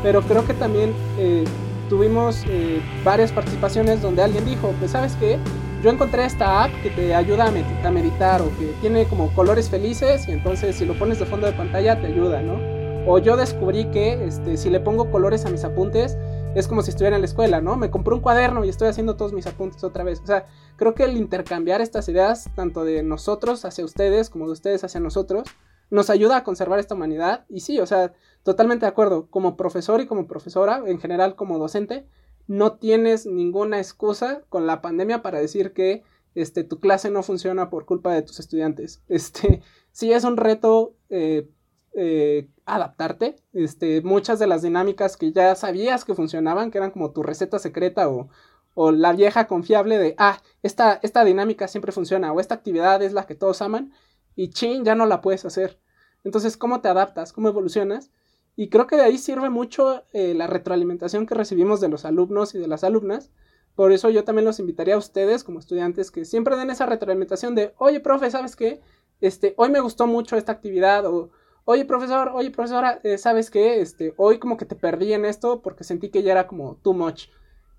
pero creo que también eh, tuvimos eh, varias participaciones donde alguien dijo, pues sabes qué, yo encontré esta app que te ayuda a, med a meditar o que tiene como colores felices y entonces si lo pones de fondo de pantalla te ayuda, ¿no? O yo descubrí que este, si le pongo colores a mis apuntes, es como si estuviera en la escuela, ¿no? Me compré un cuaderno y estoy haciendo todos mis apuntes otra vez. O sea, creo que el intercambiar estas ideas, tanto de nosotros hacia ustedes como de ustedes hacia nosotros, nos ayuda a conservar esta humanidad. Y sí, o sea, totalmente de acuerdo. Como profesor y como profesora, en general como docente, no tienes ninguna excusa con la pandemia para decir que este, tu clase no funciona por culpa de tus estudiantes. Este, sí es un reto eh, eh, adaptarte. Este, muchas de las dinámicas que ya sabías que funcionaban, que eran como tu receta secreta o, o la vieja confiable de, ah, esta, esta dinámica siempre funciona o esta actividad es la que todos aman y chin, ya no la puedes hacer. Entonces, ¿cómo te adaptas? ¿Cómo evolucionas? Y creo que de ahí sirve mucho eh, la retroalimentación que recibimos de los alumnos y de las alumnas. Por eso yo también los invitaría a ustedes como estudiantes que siempre den esa retroalimentación de, oye, profe, ¿sabes qué? Este, hoy me gustó mucho esta actividad o oye profesor, oye profesora, eh, ¿sabes qué? Este, hoy como que te perdí en esto porque sentí que ya era como too much.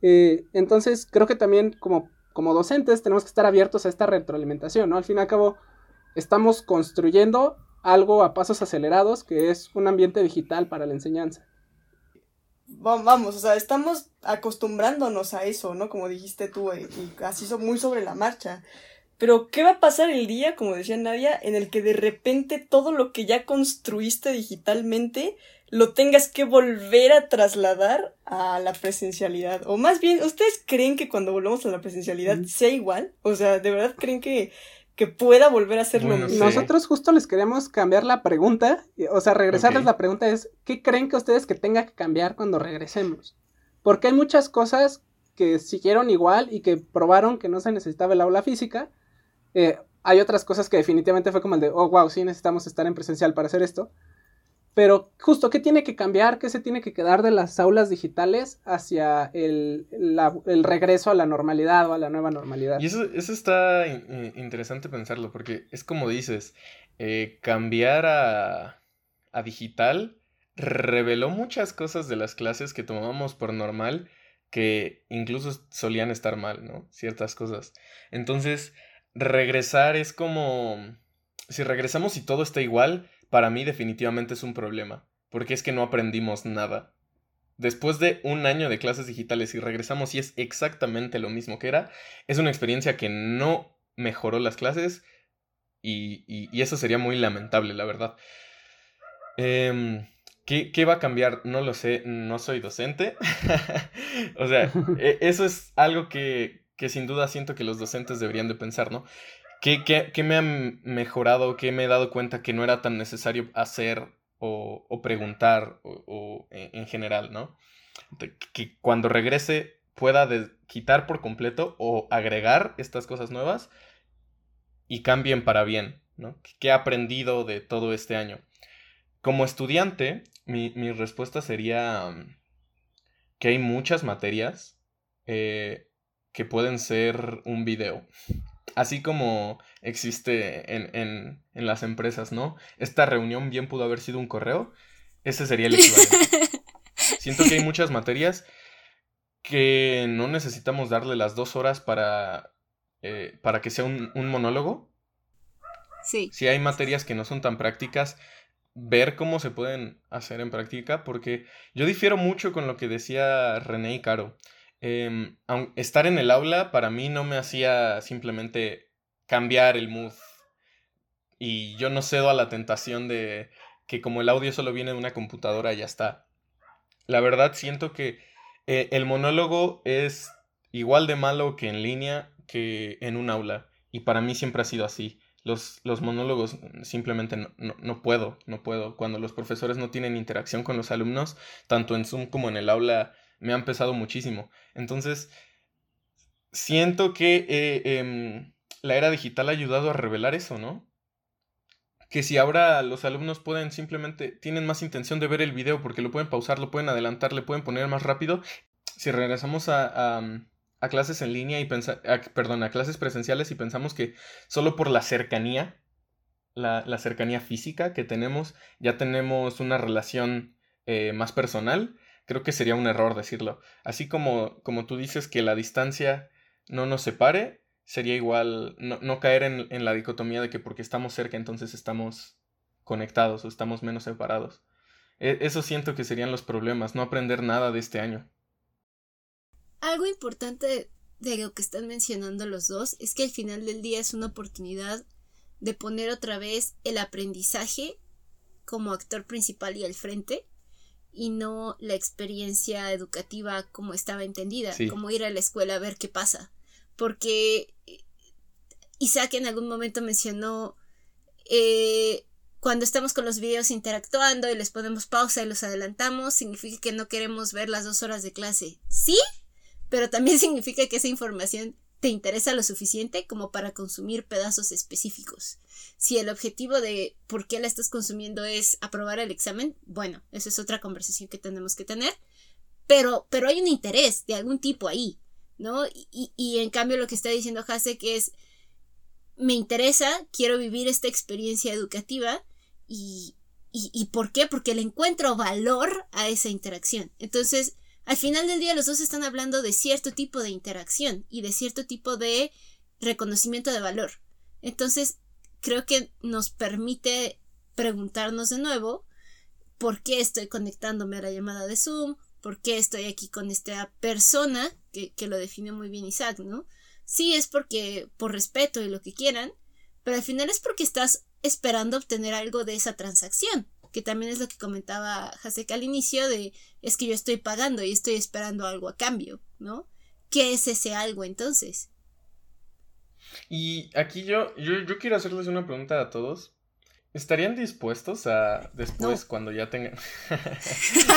Eh, entonces creo que también como, como docentes tenemos que estar abiertos a esta retroalimentación, ¿no? Al fin y al cabo estamos construyendo algo a pasos acelerados que es un ambiente digital para la enseñanza. Vamos, o sea, estamos acostumbrándonos a eso, ¿no? Como dijiste tú, y, y así muy sobre la marcha. Pero, ¿qué va a pasar el día, como decía Nadia, en el que de repente todo lo que ya construiste digitalmente lo tengas que volver a trasladar a la presencialidad? O más bien, ¿ustedes creen que cuando volvamos a la presencialidad mm. sea igual? O sea, ¿de verdad creen que, que pueda volver a ser bueno, lo mismo? Nosotros justo les queremos cambiar la pregunta, o sea, regresarles okay. la pregunta es, ¿qué creen que ustedes que tenga que cambiar cuando regresemos? Porque hay muchas cosas que siguieron igual y que probaron que no se necesitaba el aula física, eh, hay otras cosas que definitivamente fue como el de, oh, wow, sí necesitamos estar en presencial para hacer esto. Pero justo, ¿qué tiene que cambiar? ¿Qué se tiene que quedar de las aulas digitales hacia el, el regreso a la normalidad o a la nueva normalidad? Y eso, eso está interesante pensarlo, porque es como dices, eh, cambiar a, a digital reveló muchas cosas de las clases que tomábamos por normal que incluso solían estar mal, ¿no? Ciertas cosas. Entonces, regresar es como... Si regresamos y todo está igual, para mí definitivamente es un problema, porque es que no aprendimos nada. Después de un año de clases digitales y regresamos y es exactamente lo mismo que era, es una experiencia que no mejoró las clases y, y, y eso sería muy lamentable, la verdad. Eh, ¿qué, ¿Qué va a cambiar? No lo sé, no soy docente. o sea, e, eso es algo que, que sin duda siento que los docentes deberían de pensar, ¿no? ¿Qué, qué, qué me ha mejorado? ¿Qué me he dado cuenta que no era tan necesario hacer o, o preguntar o, o, en general, ¿no? Que cuando regrese pueda quitar por completo o agregar estas cosas nuevas y cambien para bien, ¿no? ¿Qué he aprendido de todo este año? Como estudiante, mi, mi respuesta sería um, que hay muchas materias eh, que pueden ser un video. Así como existe en, en, en, las empresas, ¿no? Esta reunión bien pudo haber sido un correo. Ese sería el equivalente. Siento que hay muchas materias que no necesitamos darle las dos horas para eh, para que sea un, un monólogo. Sí. Si hay materias que no son tan prácticas, ver cómo se pueden hacer en práctica, porque yo difiero mucho con lo que decía René y Caro. Aun- estar en el aula para mí no me hacía simplemente cambiar el mood. Y yo no cedo a la tentación de que como el audio solo viene de una computadora, ya está. La verdad siento que eh, el monólogo es igual de malo que en línea que en un aula. Y para mí siempre ha sido así. Los, los monólogos simplemente no, no, no puedo, no puedo. Cuando los profesores no tienen interacción con los alumnos, tanto en Zoom como en el aula, me han pesado muchísimo. Entonces, siento que eh, em, la era digital ha ayudado a revelar eso, ¿no? Que si ahora los alumnos pueden simplemente, tienen más intención de ver el video porque lo pueden pausar, lo pueden adelantar, le pueden poner más rápido. Si regresamos a, a, clases en línea y pensar, perdón, a clases presenciales y pensamos que solo por la cercanía, la, la cercanía física que tenemos, ya tenemos una relación eh, más personal, creo que sería un error decirlo. Así como, como tú dices que la distancia no nos separe, sería igual no, no caer en, en, la dicotomía de que porque estamos cerca entonces estamos conectados o estamos menos separados. E eso siento que serían los problemas, no aprender nada de este año. Algo importante de lo que están mencionando los dos es que al final del día es una oportunidad de poner otra vez el aprendizaje como actor principal y al frente y no la experiencia educativa como estaba entendida, sí. como ir a la escuela a ver qué pasa. Porque Isaac en algún momento mencionó eh, cuando estamos con los videos interactuando y les ponemos pausa y los adelantamos, significa que no queremos ver las dos horas de clase. Sí, pero también significa que esa información te interesa lo suficiente como para consumir pedazos específicos. Si el objetivo de por qué la estás consumiendo es aprobar el examen, bueno, esa es otra conversación que tenemos que tener, pero, pero hay un interés de algún tipo ahí, ¿no? Y, en cambio lo que está diciendo Hasek es, me interesa, quiero vivir esta experiencia educativa y, y ¿por qué? Porque le encuentro valor a esa interacción. Entonces, al final del día los dos están hablando de cierto tipo de interacción y de cierto tipo de reconocimiento de valor. Entonces, creo que nos permite preguntarnos de nuevo por qué estoy conectándome a la llamada de Zoom, por qué estoy aquí con esta persona, que, lo define muy bien Isaac, ¿no? Sí, es porque por respeto y lo que quieran, pero al final es porque estás esperando obtener algo de esa transacción que también es lo que comentaba Hasek al inicio de es que yo estoy pagando y estoy esperando algo a cambio, ¿no? ¿Qué es ese algo entonces? Y aquí yo, yo, yo quiero hacerles una pregunta a todos. ¿Estarían dispuestos a después, no. cuando ya tengan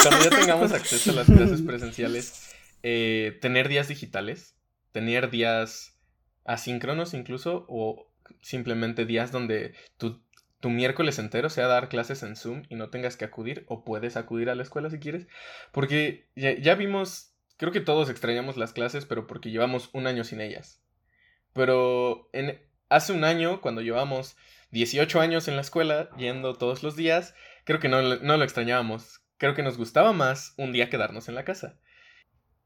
cuando ya tengamos acceso a las clases presenciales, eh, tener días digitales? ¿Tener días asíncronos incluso? ¿O simplemente días donde tú tu miércoles entero sea dar clases en Zoom y no tengas que acudir o puedes acudir a la escuela si quieres. Porque ya, vimos, creo que todos extrañamos las clases, pero porque llevamos un año sin ellas. Pero en, hace un año, cuando llevamos 18 años en la escuela, yendo todos los días, creo que no, no lo extrañábamos. Creo que nos gustaba más un día quedarnos en la casa.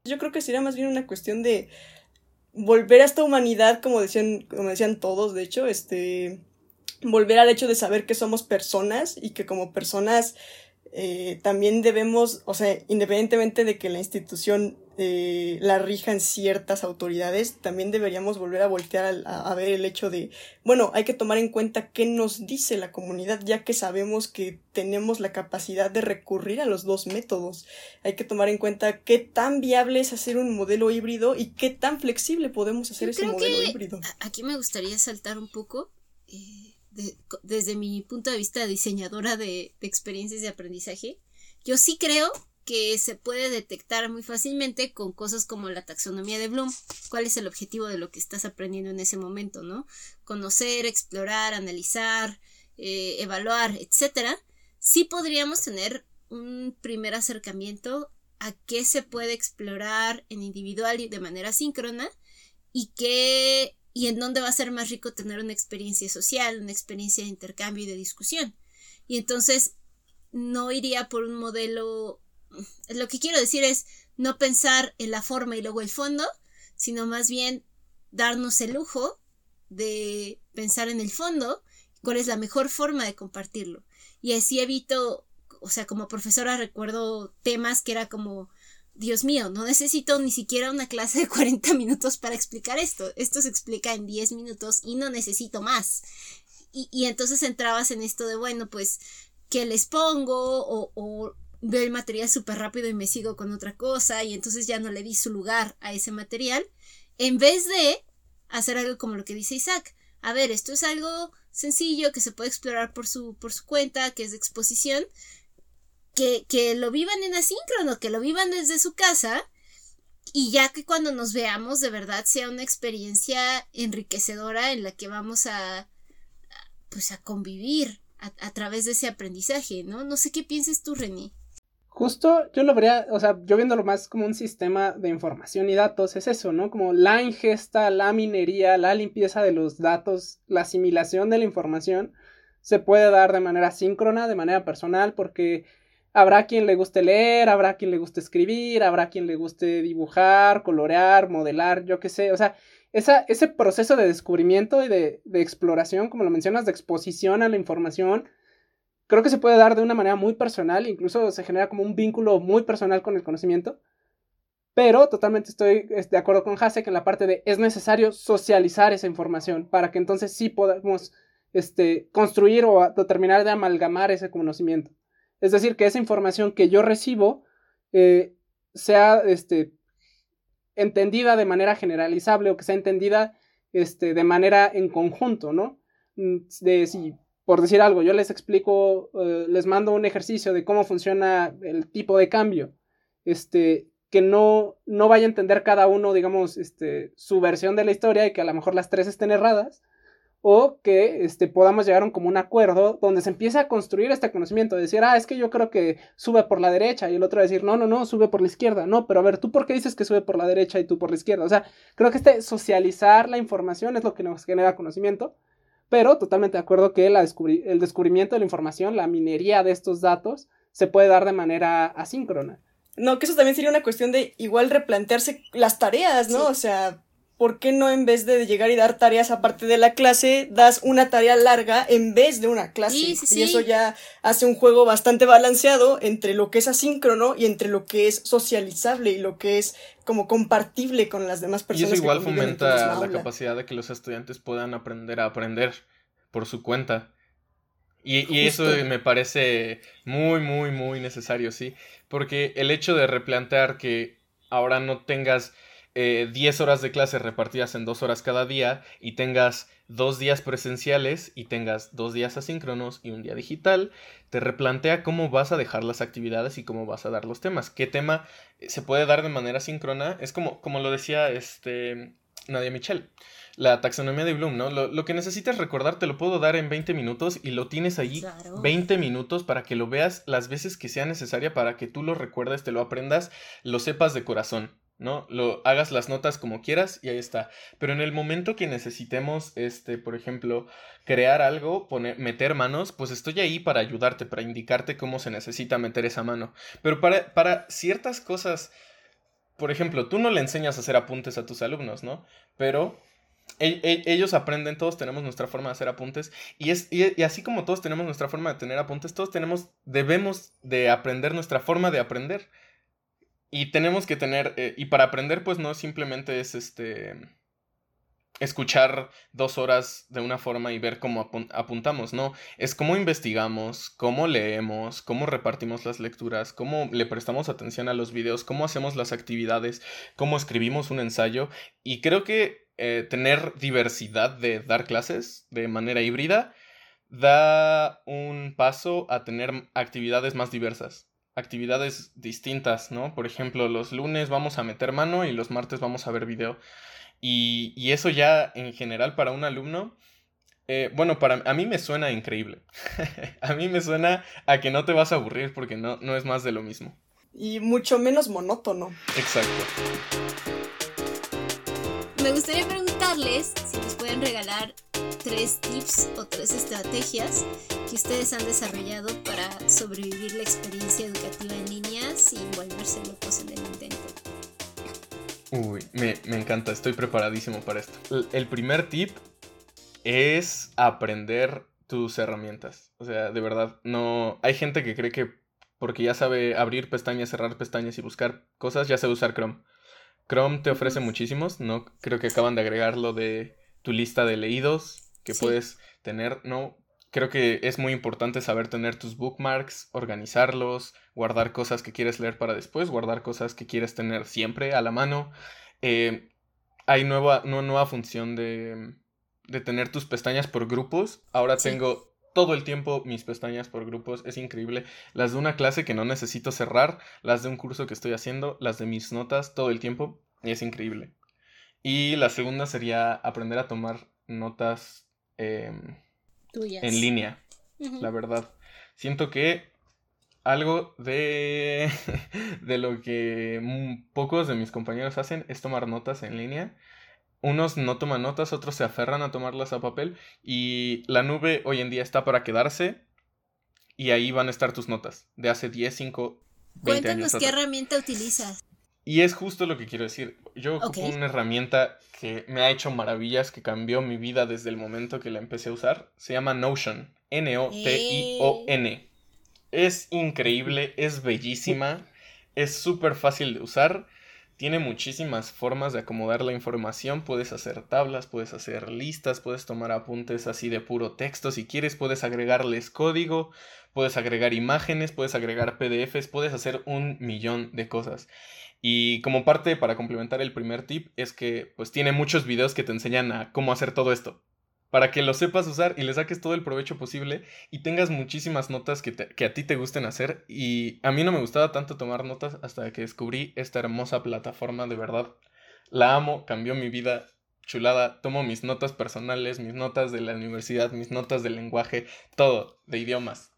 Yo creo que sería más bien una cuestión de volver a esta humanidad, como decían, como decían todos, de hecho, este volver al hecho de saber que somos personas y que como personas eh, también debemos, o sea, independientemente de que la institución eh, la rijan ciertas autoridades, también deberíamos volver a voltear a, a, ver el hecho de, bueno, hay que tomar en cuenta qué nos dice la comunidad, ya que sabemos que tenemos la capacidad de recurrir a los dos métodos. Hay que tomar en cuenta qué tan viable es hacer un modelo híbrido y qué tan flexible podemos hacer Yo ese modelo híbrido. Aquí me gustaría saltar un poco. Eh de, desde mi punto de vista diseñadora de, de, experiencias de aprendizaje, yo sí creo que se puede detectar muy fácilmente con cosas como la taxonomía de Bloom, cuál es el objetivo de lo que estás aprendiendo en ese momento, ¿no? Conocer, explorar, analizar, eh, evaluar, etcétera. Sí podríamos tener un primer acercamiento a qué se puede explorar en individual y de manera síncrona y qué y en dónde va a ser más rico tener una experiencia social, una experiencia de intercambio y de discusión. Y entonces no iría por un modelo, lo que quiero decir es no pensar en la forma y luego el fondo, sino más bien darnos el lujo de pensar en el fondo cuál es la mejor forma de compartirlo. Y así evito, o sea, como profesora recuerdo temas que era como, Dios mío, no necesito ni siquiera una clase de 40 minutos para explicar esto. Esto se explica en 10 minutos y no necesito más. Y, y entonces entrabas en esto de, bueno, pues, ¿qué les pongo? O, o veo el material súper rápido y me sigo con otra cosa y entonces ya no le di su lugar a ese material. En vez de hacer algo como lo que dice Isaac. A ver, esto es algo sencillo que se puede explorar por su, por su cuenta, que es de exposición, que, que lo vivan en asíncrono, que lo vivan desde su casa y ya que cuando nos veamos de verdad sea una experiencia enriquecedora en la que vamos a, pues a convivir a, través de ese aprendizaje, ¿no? No sé qué pienses tú, René. Justo yo lo vería, o sea, yo viéndolo más como un sistema de información y datos, es eso, ¿no? Como la ingesta, la minería, la limpieza de los datos, la asimilación de la información se puede dar de manera síncrona, de manera personal, porque habrá quien le guste leer, habrá quien le guste escribir, habrá quien le guste dibujar, colorear, modelar, yo qué sé, o sea, esa, ese proceso de descubrimiento y de, de exploración, como lo mencionas, de exposición a la información, creo que se puede dar de una manera muy personal, incluso se genera como un vínculo muy personal con el conocimiento. Pero totalmente estoy de acuerdo con Hase que en la parte de es necesario socializar esa información para que entonces sí podamos este, construir o terminar de amalgamar ese conocimiento. Es decir, que esa información que yo recibo eh, sea este, entendida de manera generalizable o que sea entendida este, de manera en conjunto, ¿no? Mm, de si por decir algo, yo les explico, eh, les mando un ejercicio de cómo funciona el tipo de cambio, este, que no, no vaya a entender cada uno, digamos, este, su versión de la historia y que a lo mejor las tres estén erradas, o que este, podamos llegar a un común acuerdo donde se empiece a construir este conocimiento, decir, ah, es que yo creo que sube por la derecha, y el otro decir, no, no, no, sube por la izquierda, no, pero a ver, ¿tú por qué dices que sube por la derecha y tú por la izquierda? O sea, creo que este socializar la información es lo que nos genera conocimiento pero totalmente de acuerdo que la el descubrimiento de la información, la minería de estos datos, se puede dar de manera asíncrona. No, que eso también sería una cuestión de igual replantearse las tareas, ¿no? O sea, ¿por qué no en vez de llegar y dar tareas aparte de la clase, das una tarea larga en vez de una clase? Sí, sí, y eso ya hace un juego bastante balanceado entre lo que es asíncrono y entre lo que es socializable y lo que es como compartible con las demás personas. Y eso igual fomenta la capacidad de que los estudiantes puedan aprender a aprender por su cuenta. Y, y, eso me parece muy, muy, muy necesario, sí. Porque el hecho de replantear que ahora no tengas 10 eh, horas de clase repartidas en 2 horas cada día y tengas dos días presenciales y tengas dos días asíncronos y un día digital, te replantea cómo vas a dejar las actividades y cómo vas a dar los temas. ¿Qué tema eh, se puede dar de manera síncrona? Es como, como lo decía este, Nadia Michel, la taxonomía de Bloom, ¿no? Lo, que necesitas recordar te lo puedo dar en 20 minutos y lo tienes allí 20 minutos para que lo veas las veces que sea necesaria para que tú lo recuerdes, te lo aprendas, lo sepas de corazón. ¿No? Lo hagas las notas como quieras y ahí está. Pero en el momento que necesitemos, este, por ejemplo, crear algo, poner, meter manos, pues estoy ahí para ayudarte, para indicarte cómo se necesita meter esa mano. Pero para, para ciertas cosas, por ejemplo, tú no le enseñas a hacer apuntes a tus alumnos, ¿no? Pero e, e, ellos aprenden, todos tenemos nuestra forma de hacer apuntes y, es, y, así como todos tenemos nuestra forma de tener apuntes, todos tenemos, debemos de aprender nuestra forma de aprender. Y tenemos que tener, eh, y para aprender pues no simplemente es este, escuchar dos horas de una forma y ver cómo apuntamos, no, es cómo investigamos, cómo leemos, cómo repartimos las lecturas, cómo le prestamos atención a los videos, cómo hacemos las actividades, cómo escribimos un ensayo y creo que eh, tener diversidad de dar clases de manera híbrida da un paso a tener actividades más diversas actividades distintas, ¿no? Por ejemplo, los lunes vamos a meter mano y los martes vamos a ver video. Y, y eso ya en general para un alumno, eh, bueno, para a mí me suena increíble. a mí me suena a que no te vas a aburrir porque no, no es más de lo mismo. Y mucho menos monótono. Exacto. Me gustaría preguntarles si nos pueden regalar tres tips o tres estrategias que ustedes han desarrollado para sobrevivir la experiencia educativa en línea sin volverse locos en el intento. Uy, me, encanta, estoy preparadísimo para esto. El primer tip es aprender tus herramientas. O sea, de verdad, no. Hay gente que cree que porque ya sabe abrir pestañas, cerrar pestañas y buscar cosas, ya sabe usar Chrome. Chrome te ofrece muchísimos, ¿no? Creo que acaban de agregar lo de tu lista de leídos que puedes tener, ¿no? Creo que es muy importante saber tener tus bookmarks, organizarlos, guardar cosas que quieres leer para después, guardar cosas que quieres tener siempre a la mano. Eh, hay nueva, una nueva función de, de tener tus pestañas por grupos. Ahora tengo todo el tiempo mis pestañas por grupos. Es increíble. Las de una clase que no necesito cerrar, las de un curso que estoy haciendo, las de mis notas, todo el tiempo. Y es increíble. Y la segunda sería aprender a tomar notas em, en línea. La verdad. Siento que algo de, de lo que pocos de mis compañeros hacen es tomar notas en línea unos no toman notas, otros se aferran a tomarlas a papel y la nube hoy en día está para quedarse y ahí van a estar tus notas de hace 10, 5, 20 Cuéntanos qué herramienta utilizas. Y es justo lo que quiero decir. Yo ocupo una herramienta que me ha hecho maravillas, que cambió mi vida desde el momento que la empecé a usar. Se llama Notion. N-O-T-I-O-N. Eh. Es increíble, es bellísima, es súper fácil de usar tiene muchísimas formas de acomodar la información. Puedes hacer tablas, puedes hacer listas, puedes tomar apuntes así de puro texto. Si quieres, puedes agregarles código, puedes agregar imágenes, puedes agregar PDFs, puedes hacer un millón de cosas. Y como parte para complementar el primer tip es que pues tiene muchos videos que te enseñan a cómo hacer todo esto para que lo sepas usar y le saques todo el provecho posible y tengas muchísimas notas que, a ti te gusten hacer. Y a mí no me gustaba tanto tomar notas hasta que descubrí esta hermosa plataforma, de verdad. La amo, cambió mi vida, chulada. Tomo mis notas personales, mis notas de la universidad, mis notas de lenguaje, todo, de idiomas.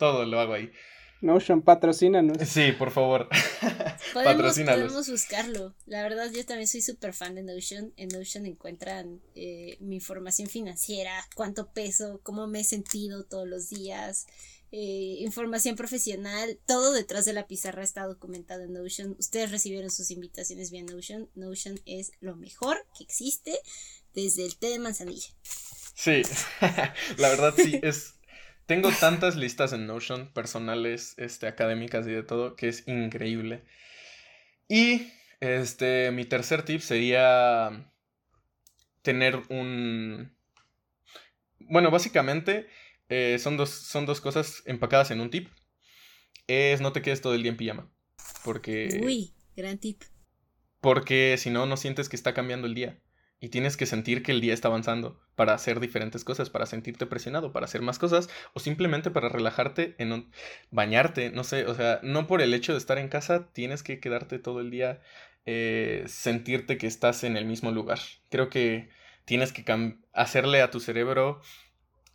Todo lo hago ahí. Notion, patrocínanos. Sí, por favor. Podemos, podemos buscarlo. La verdad, yo también soy súper fan de Notion. En Notion encuentran eh, mi información financiera, cuánto peso, cómo me he sentido todos los días, eh, información profesional. Todo detrás de la pizarra está documentado en Notion. Ustedes recibieron sus invitaciones vía Notion. Notion es lo mejor que existe desde el té de manzanilla. Sí, la verdad sí, es tengo tantas listas en Notion, personales, este, académicas y de todo, que es increíble. Y este, mi tercer tip sería tener un... Bueno, básicamente eh, son, dos, son dos cosas empacadas en un tip. Es no te quedes todo el día en pijama. Porque... Uy, gran tip. Porque si no, no sientes que está cambiando el día y tienes que sentir que el día está avanzando para hacer diferentes cosas, para sentirte presionado, para hacer más cosas o simplemente para relajarte en bañarte, no sé, o sea, no por el hecho de estar en casa tienes que quedarte todo el día eh, sentirte que estás en el mismo lugar. Creo que tienes que hacerle a tu cerebro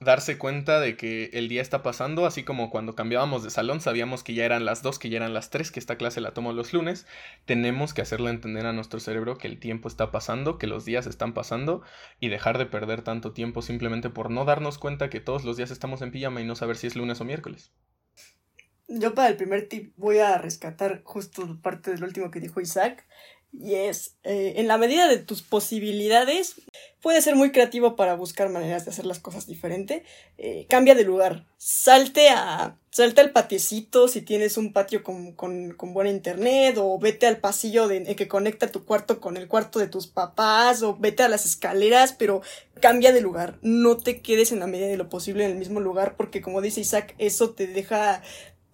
darse cuenta de que el día está pasando, así como cuando cambiábamos de salón sabíamos que ya eran las dos, que ya eran las tres, que esta clase la tomo los lunes, tenemos que hacerle entender a nuestro cerebro que el tiempo está pasando, que los días están pasando y dejar de perder tanto tiempo simplemente por no darnos cuenta que todos los días estamos en pijama y no saber si es lunes o miércoles. Yo para el primer tip voy a rescatar justo parte del último que dijo Isaac y es, eh, en la medida de tus posibilidades, puedes ser muy creativo para buscar maneras de hacer las cosas diferente. Eh, cambia de lugar. Salte a. Salte al patiecito si tienes un patio con, con, con buena internet. O vete al pasillo de, que conecta tu cuarto con el cuarto de tus papás. O vete a las escaleras. Pero cambia de lugar. No te quedes en la medida de lo posible en el mismo lugar. Porque como dice Isaac, eso te deja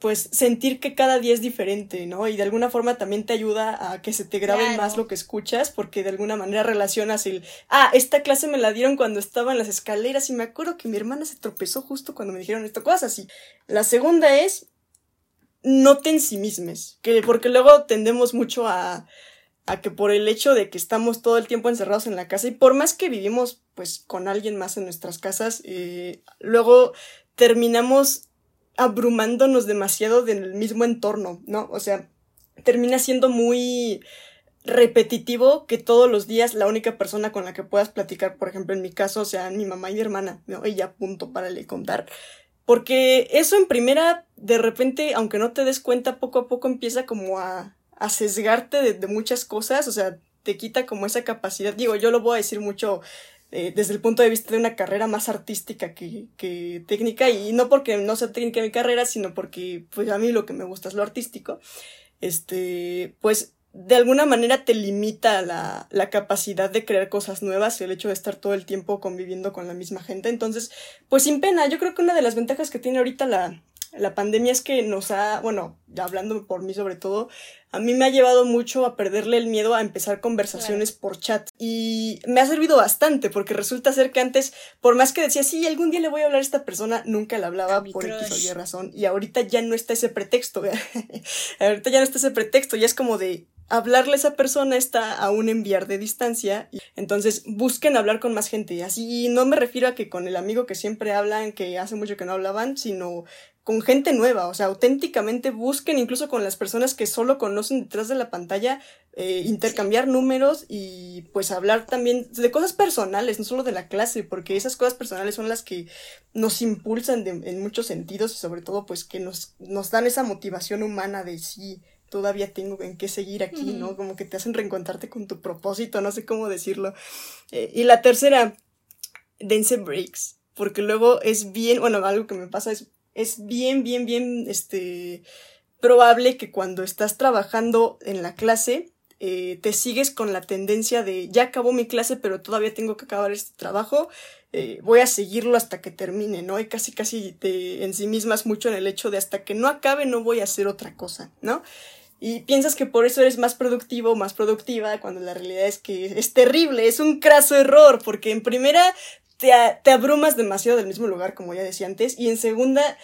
pues sentir que cada día es diferente, ¿no? Y de alguna forma también te ayuda a que se te grabe más lo que escuchas, porque de alguna manera relacionas el, ah, esta clase me la dieron cuando estaba en las escaleras y me acuerdo que mi hermana se tropezó justo cuando me dijeron esta cosa así. La segunda es, no te ensimismes, que, porque luego tendemos mucho a, a que por el hecho de que estamos todo el tiempo encerrados en la casa y por más que vivimos pues con alguien más en nuestras casas, eh, luego terminamos abrumándonos demasiado del mismo entorno, ¿no? O sea, termina siendo muy repetitivo que todos los días la única persona con la que puedas platicar, por ejemplo, en mi caso, sean mi mamá y mi hermana, ¿no? Y ya punto para le contar. Porque eso en primera, de repente, aunque no te des cuenta, poco a poco empieza como a, a sesgarte de, de muchas cosas, o sea, te quita como esa capacidad. Digo, yo lo voy a decir mucho eh, desde el punto de vista de una carrera más artística que, que, técnica, y no porque no sea técnica mi carrera, sino porque pues a mí lo que me gusta es lo artístico, este, pues de alguna manera te limita la, la capacidad de crear cosas nuevas el hecho de estar todo el tiempo conviviendo con la misma gente. Entonces, pues sin pena, yo creo que una de las ventajas que tiene ahorita la, la pandemia es que nos ha, bueno, hablando por mí sobre todo, a mí me ha llevado mucho a perderle el miedo a empezar conversaciones por chat. Y me ha servido bastante porque resulta ser que antes, por más que decía, sí, algún día le voy a hablar a esta persona, nunca le hablaba por X o Y razón. Y ahorita ya no está ese pretexto. ahorita ya no está ese pretexto, ya es como de, hablarle a esa persona está a un enviar de distancia. Entonces busquen hablar con más gente. Así no me refiero a que con el amigo que siempre hablan, que hace mucho que no hablaban, sino con gente nueva, o sea, auténticamente busquen incluso con las personas que solo conocen detrás de la pantalla, eh, intercambiar números y pues hablar también de cosas personales, no solo de la clase, porque esas cosas personales son las que nos impulsan en muchos sentidos y sobre todo pues que nos, nos dan esa motivación humana de sí, todavía tengo en qué seguir aquí, ¿no? Como que te hacen reencontrarte con tu propósito, no sé cómo decirlo. Eh, y la tercera, dense breaks, porque luego es bien, bueno, algo que me pasa es es bien, bien, bien, este, probable que cuando estás trabajando en la clase, eh, te sigues con la tendencia de ya acabó mi clase, pero todavía tengo que acabar este trabajo, eh, voy a seguirlo hasta que termine, ¿no? Y casi, casi te en sí mismas mucho en el hecho de hasta que no acabe no voy a hacer otra cosa, ¿no? Y piensas que por eso eres más productivo más productiva, cuando la realidad es que es terrible, es un craso error, porque en primera te, abrumas demasiado del mismo lugar, como ya decía antes, y en segunda,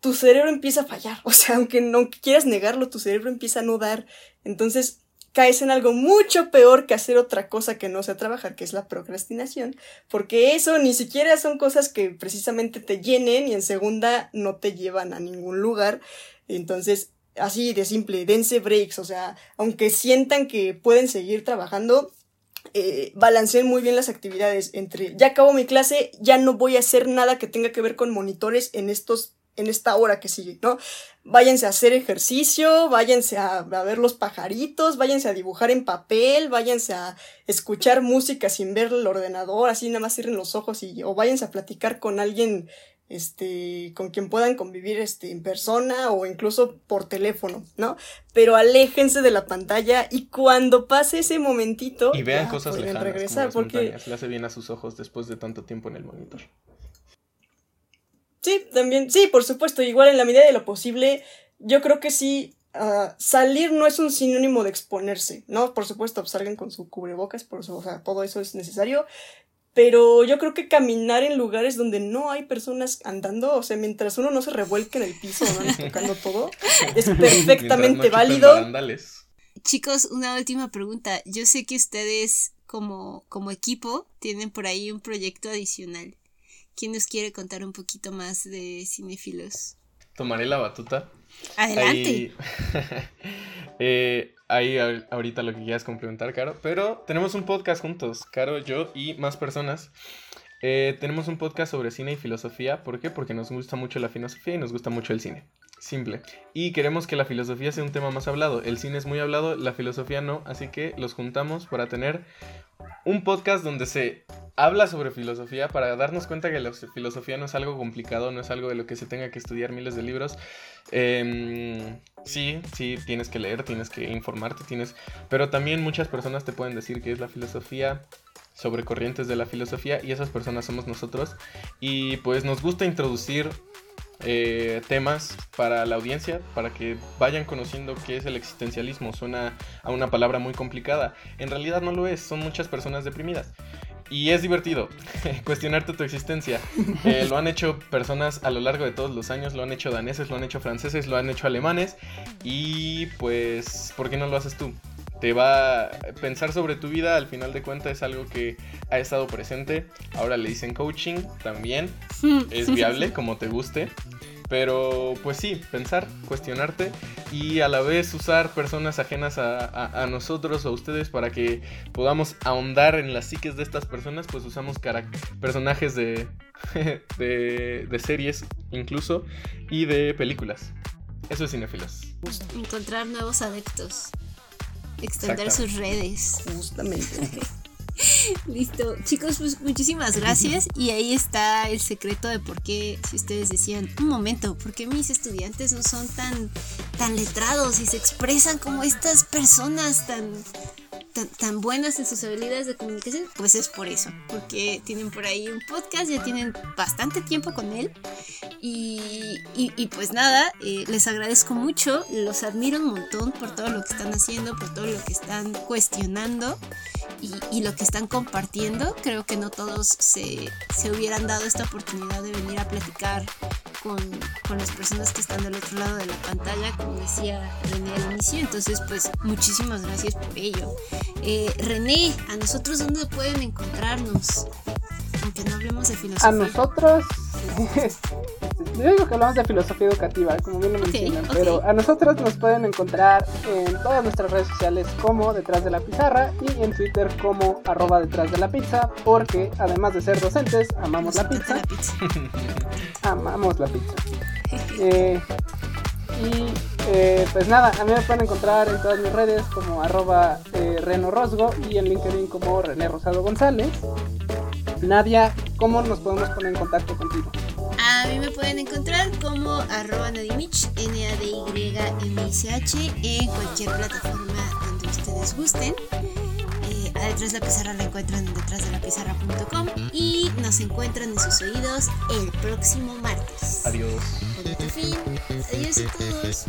tu cerebro empieza a fallar. O sea, aunque no quieras negarlo, tu cerebro empieza a no dar. Entonces, caes en algo mucho peor que hacer otra cosa que no sea trabajar, que es la procrastinación, porque eso ni siquiera son cosas que precisamente te llenen y en segunda no te llevan a ningún lugar. Entonces, así de simple, dense breaks, o sea, aunque sientan que pueden seguir trabajando, eh, balanceen muy bien las actividades entre ya acabo mi clase, ya no voy a hacer nada que tenga que ver con monitores en estos en esta hora que sigue, ¿no? Váyanse a hacer ejercicio, váyanse a, a, ver los pajaritos, váyanse a dibujar en papel, váyanse a escuchar música sin ver el ordenador, así nada más cierren los ojos y, o váyanse a platicar con alguien este, con quien puedan convivir este, en persona o incluso por teléfono, ¿no? Pero aléjense de la pantalla y cuando pase ese momentito y vean cosas lejanas, regresar porque le hace bien a sus ojos después de tanto tiempo en el monitor. Sí, también, sí, por supuesto, igual en la medida de lo posible, yo creo que sí, uh, salir no es un sinónimo de exponerse, ¿no? Por supuesto, salgan con su cubrebocas, por eso, o sea, todo eso es necesario, pero yo creo que caminar en lugares donde no hay personas andando, o sea, mientras uno no se revuelque en el piso, no tocando todo, es perfectamente válido. Chicos, una última pregunta. Yo sé que ustedes como, como equipo tienen por ahí un proyecto adicional. ¿Quién nos quiere contar un poquito más de cinéfilos? Tomaré la batuta. Adelante. eh, ahí ahorita lo que quieras complementar, Caro. Pero tenemos un podcast juntos, Caro, yo y más personas. Eh, tenemos un podcast sobre cine y filosofía. ¿Por qué? Porque nos gusta mucho la filosofía y nos gusta mucho el cine. Simple. Y queremos que la filosofía sea un tema más hablado. El cine es muy hablado, la filosofía no. Así que los juntamos para tener un podcast donde se habla sobre filosofía para darnos cuenta que la filosofía no es algo complicado, no es algo de lo que se tenga que estudiar miles de libros. Em, sí, sí, tienes que leer, tienes que informarte, tienes... Pero también muchas personas te pueden decir que es la filosofía sobre corrientes de la filosofía y esas personas somos nosotros. Y pues nos gusta introducir eh, temas para la audiencia, para que vayan conociendo qué es el existencialismo. Suena a una palabra muy complicada. En realidad no lo es, son muchas personas deprimidas. Y es divertido cuestionarte tu existencia. Eh, lo han hecho personas a lo largo de todos los años, lo han hecho daneses, lo han hecho franceses, lo han hecho alemanes. Y pues, ¿por qué no lo haces tú? Te va a pensar sobre tu vida, al final de cuentas es algo que ha estado presente. Ahora le dicen coaching también. Es viable, como te guste. Pero pues sí, pensar, cuestionarte y a la vez usar personas ajenas a, nosotros o a ustedes para que podamos ahondar en las psiques de estas personas, pues usamos personajes de, de, de series incluso y de películas. Eso es cinefilos. Encontrar nuevos adeptos. Extender sus redes. Justamente. Listo. Chicos, pues muchísimas gracias. Y ahí está el secreto de por qué, si ustedes decían, un momento, ¿por qué mis estudiantes no son tan, tan letrados y se expresan como estas personas tan tan, buenas en sus habilidades de comunicación, pues es por eso, porque tienen por ahí un podcast, ya tienen bastante tiempo con él. Y, pues nada, eh, les agradezco mucho, los admiro un montón por todo lo que están haciendo, por todo lo que están cuestionando y, y lo que están compartiendo. Creo que no todos se, se hubieran dado esta oportunidad de venir a platicar con, con, las personas que están del otro lado de la pantalla, como decía René al inicio. Entonces, pues muchísimas gracias por ello. Eh, René, ¿a nosotros dónde pueden encontrarnos? Aunque no hablemos de filosofía. A nosotros, yo digo que hablamos de filosofía educativa, como bien lo mencionan, pero a nosotros nos pueden encontrar en todas nuestras redes sociales como Detrás de la Pizarra y en Twitter como arroba Detrás de la Pizza, porque además de ser docentes, amamos la pizza. amamos la pizza. Eh, y eh, pues nada, a mí me pueden encontrar en todas mis redes como arroba eh, Reno Rosgo y en LinkedIn como René Rosado González. Nadia, ¿cómo nos podemos poner en contacto contigo? A mí me pueden encontrar como arroba Nadimich, N-A-D-Y-M-I-C-H, en cualquier plataforma donde ustedes gusten. Eh, a Detrás de la Pizarra la encuentran en detrásdelapizarra.com y nos encuentran en sus oídos el próximo martes. Adiós. fin. Adiós a todos.